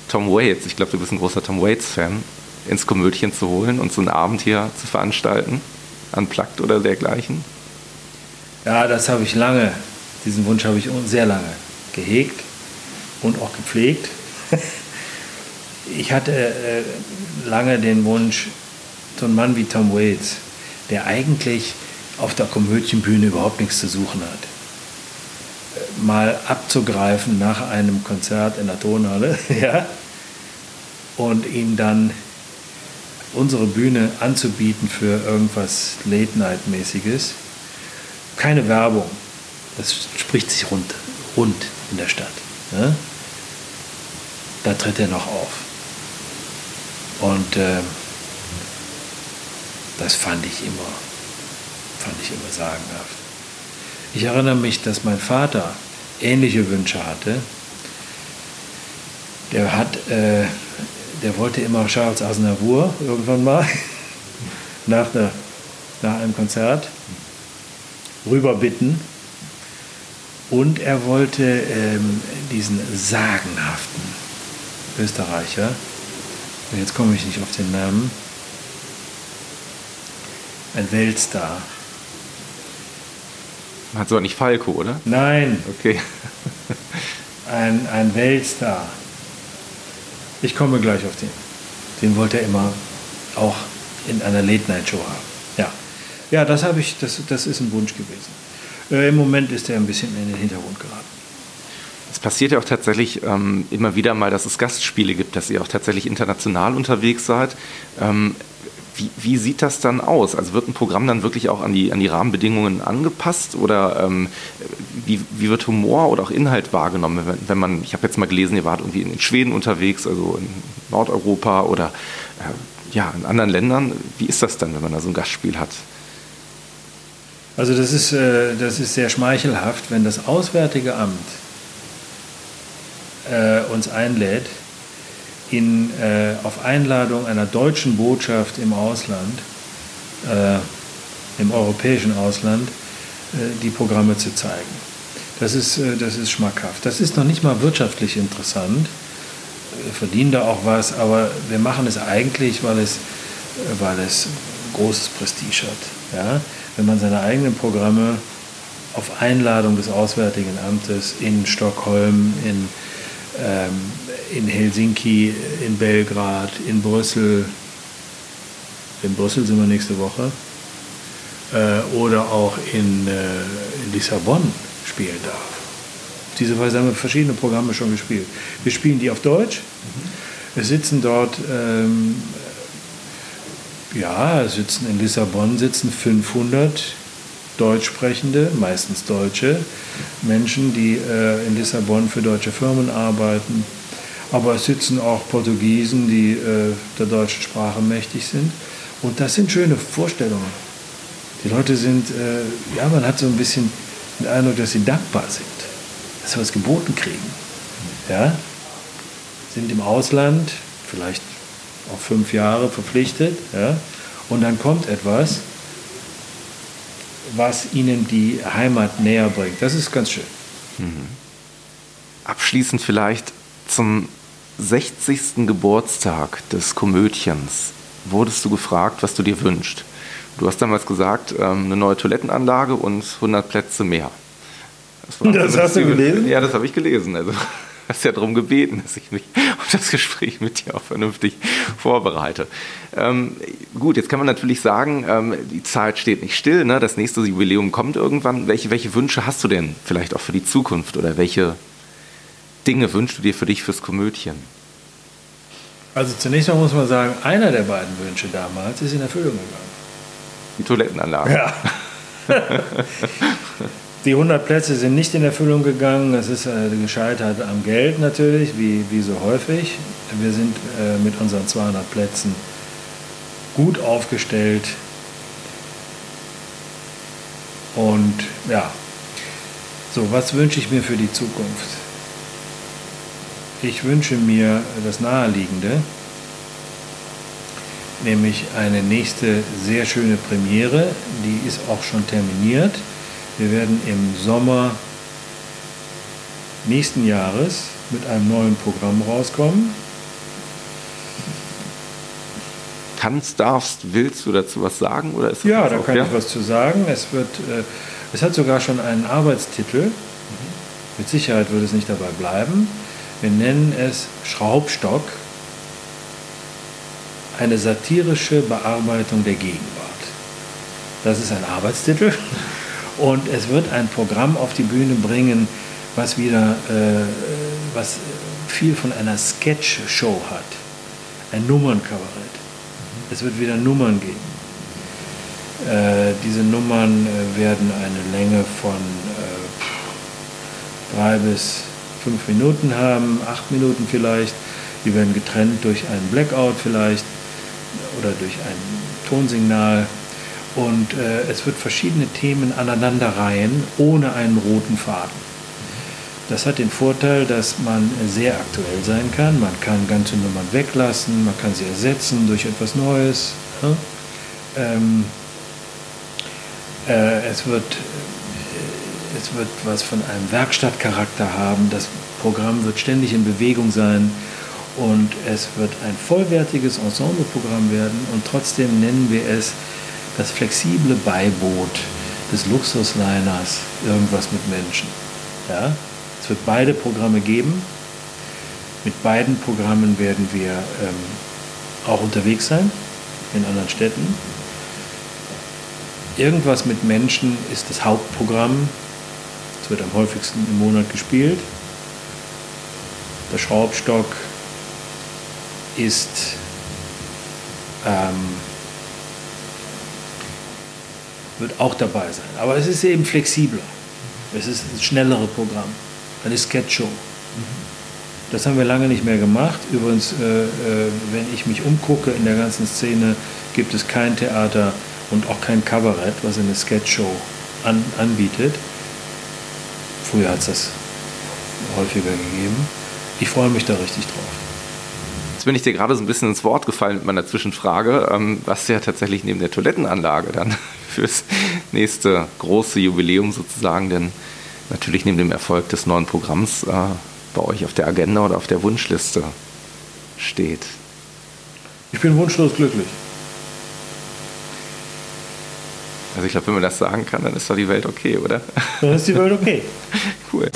Tom Waits, ich glaube, du bist ein großer Tom Waits-Fan, ins Komödien zu holen und so einen Abend hier zu veranstalten, unplugged oder dergleichen? Ja, das habe ich lange, diesen Wunsch habe ich sehr lange gehegt und auch gepflegt. ich hatte äh, lange den Wunsch, so ein Mann wie Tom Waits, der eigentlich auf der Komödienbühne überhaupt nichts zu suchen hat. mal abzugreifen nach einem Konzert in der Tonhalle, ja, und ihm dann unsere Bühne anzubieten für irgendwas Late-Night-mäßiges. Keine Werbung. Das spricht sich rund, rund in der Stadt. Ne? Da tritt er noch auf. Und äh, das fand ich immer, fand ich immer sagenhaft. Ich erinnere mich, dass mein Vater ähnliche Wünsche hatte. Der hat, äh, der wollte immer Charles Aznavour irgendwann mal nach, einer, nach einem Konzert rüberbitten. Und er wollte ähm, diesen sagenhaften Österreicher, jetzt komme ich nicht auf den Namen, ein Weltstar. Hat so nicht Falco, oder? Nein. Okay. ein, ein Weltstar. Ich komme gleich auf den. Den wollte er immer auch in einer Late-Night-Show haben. Ja, ja das, ich, das, das ist ein Wunsch gewesen. Äh, Im Moment ist er ein bisschen in den Hintergrund geraten. Es passiert ja auch tatsächlich ähm, immer wieder mal, dass es Gastspiele gibt, dass ihr auch tatsächlich international unterwegs seid. Ähm, wie, wie, sieht das dann aus? Also wird ein Programm dann wirklich auch an die, an die Rahmenbedingungen angepasst oder ähm, wie, wie, wird Humor oder auch Inhalt wahrgenommen? Wenn, wenn man, ich habe jetzt mal gelesen, ihr wart irgendwie in Schweden unterwegs, also in Nordeuropa oder äh, ja, in anderen Ländern. Wie ist das dann, wenn man da so ein Gastspiel hat? Also das ist, äh, das ist sehr schmeichelhaft, wenn das Auswärtige Amt äh, uns einlädt, in, äh, auf Einladung einer deutschen Botschaft im Ausland, äh, im europäischen Ausland, äh, die Programme zu zeigen. Das ist, äh, das ist schmackhaft. Das ist noch nicht mal wirtschaftlich interessant. Wir verdienen da auch was, aber wir machen es eigentlich, weil es, weil es großes Prestige hat. Ja? Wenn man seine eigenen Programme auf Einladung des Auswärtigen Amtes in Stockholm, in in Helsinki, in Belgrad, in Brüssel, in Brüssel sind wir nächste Woche, äh, oder auch in, äh, in Lissabon spielen darf. Auf diese Weise haben wir verschiedene Programme schon gespielt. Wir spielen die auf Deutsch. Mhm. Es sitzen dort, ähm, ja, sitzen in Lissabon sitzen 500 Deutschsprechende, meistens Deutsche, Menschen, die äh, in Lissabon für deutsche Firmen arbeiten aber es sitzen auch Portugiesen, die äh, der deutschen Sprache mächtig sind. Und das sind schöne Vorstellungen. Die Leute sind, äh, ja, man hat so ein bisschen den Eindruck, dass sie dankbar sind, dass sie was geboten kriegen. Ja? Sind im Ausland, vielleicht auch fünf Jahre verpflichtet, ja? und dann kommt etwas, was ihnen die Heimat näher bringt. Das ist ganz schön. Mhm. Abschließend vielleicht zum 60. Geburtstag des Komödchens wurdest du gefragt, was du dir wünschst. Du hast damals gesagt, ähm, eine neue Toilettenanlage und 100 Plätze mehr. Das, das hast du gelesen? Ja, das habe ich gelesen. Also hast ja darum gebeten, dass ich mich auf das Gespräch mit dir auch vernünftig vorbereite. Ähm, gut, jetzt kann man natürlich sagen, ähm, die Zeit steht nicht still, ne? das nächste Jubiläum kommt irgendwann. Welche, welche Wünsche hast du denn vielleicht auch für die Zukunft oder welche Dinge wünschst du dir für dich fürs Komödien? Also zunächst mal muss man sagen, einer der beiden Wünsche damals ist in Erfüllung gegangen. Die Toilettenanlage. Ja. Die 100 Plätze sind nicht in Erfüllung gegangen. Es ist äh, gescheitert am Geld natürlich, wie, wie so häufig. Wir sind äh, mit unseren 200 Plätzen gut aufgestellt. Und ja, so, was wünsche ich mir für die Zukunft? Ich wünsche mir das Naheliegende, nämlich eine nächste sehr schöne Premiere, die ist auch schon terminiert. Wir werden im Sommer nächsten Jahres mit einem neuen Programm rauskommen. Kannst, darfst, willst du dazu was sagen? Oder ist ja, da kann ja? ich was zu sagen. Es, wird, äh, es hat sogar schon einen Arbeitstitel. Mhm. Mit Sicherheit wird es nicht dabei bleiben. Wir nennen es Schraubstock, eine satirische Bearbeitung der Gegenwart. Das ist ein Arbeitstitel und es wird ein Programm auf die Bühne bringen, was wieder äh, was viel von einer Sketch-Show hat. Ein Nummernkabarett. Es wird wieder Nummern geben. Äh, diese Nummern äh, werden eine Länge von äh, drei bis fünf Minuten haben, acht Minuten vielleicht. Die werden getrennt durch einen Blackout vielleicht oder durch ein Tonsignal. Und äh, es wird verschiedene Themen aneinanderreihen ohne einen roten Faden. Das hat den Vorteil, dass man sehr aktuell sein kann. Man kann ganze Nummern weglassen, man kann sie ersetzen durch etwas Neues. Ähm, äh, es, wird, äh, es wird was von einem Werkstattcharakter haben. Das Programm wird ständig in Bewegung sein und es wird ein vollwertiges Ensembleprogramm werden und trotzdem nennen wir es das flexible Beiboot des Luxusliners, irgendwas mit Menschen. Ja? Es wird beide Programme geben. Mit beiden Programmen werden wir ähm, auch unterwegs sein in anderen Städten. Irgendwas mit Menschen ist das Hauptprogramm. Es wird am häufigsten im Monat gespielt. Der Schraubstock ist ähm, wird auch dabei sein. Aber es ist eben flexibler. Es ist ein schnellere Programm eine Sketchshow. Das haben wir lange nicht mehr gemacht. Übrigens, äh, äh, wenn ich mich umgucke in der ganzen Szene, gibt es kein Theater und auch kein Kabarett, was eine Sketchshow an, anbietet. Früher hat es das häufiger gegeben. Ich freue mich da richtig drauf. Jetzt bin ich dir gerade so ein bisschen ins Wort gefallen mit meiner Zwischenfrage, ähm, was ja tatsächlich neben der Toilettenanlage dann fürs nächste große Jubiläum sozusagen denn natürlich neben dem Erfolg des neuen Programms äh, bei euch auf der Agenda oder auf der Wunschliste steht? Ich bin wunschlos glücklich. Also ich glaube, wenn man das sagen kann, dann ist doch die Welt okay, oder? Dann ist die Welt okay. cool.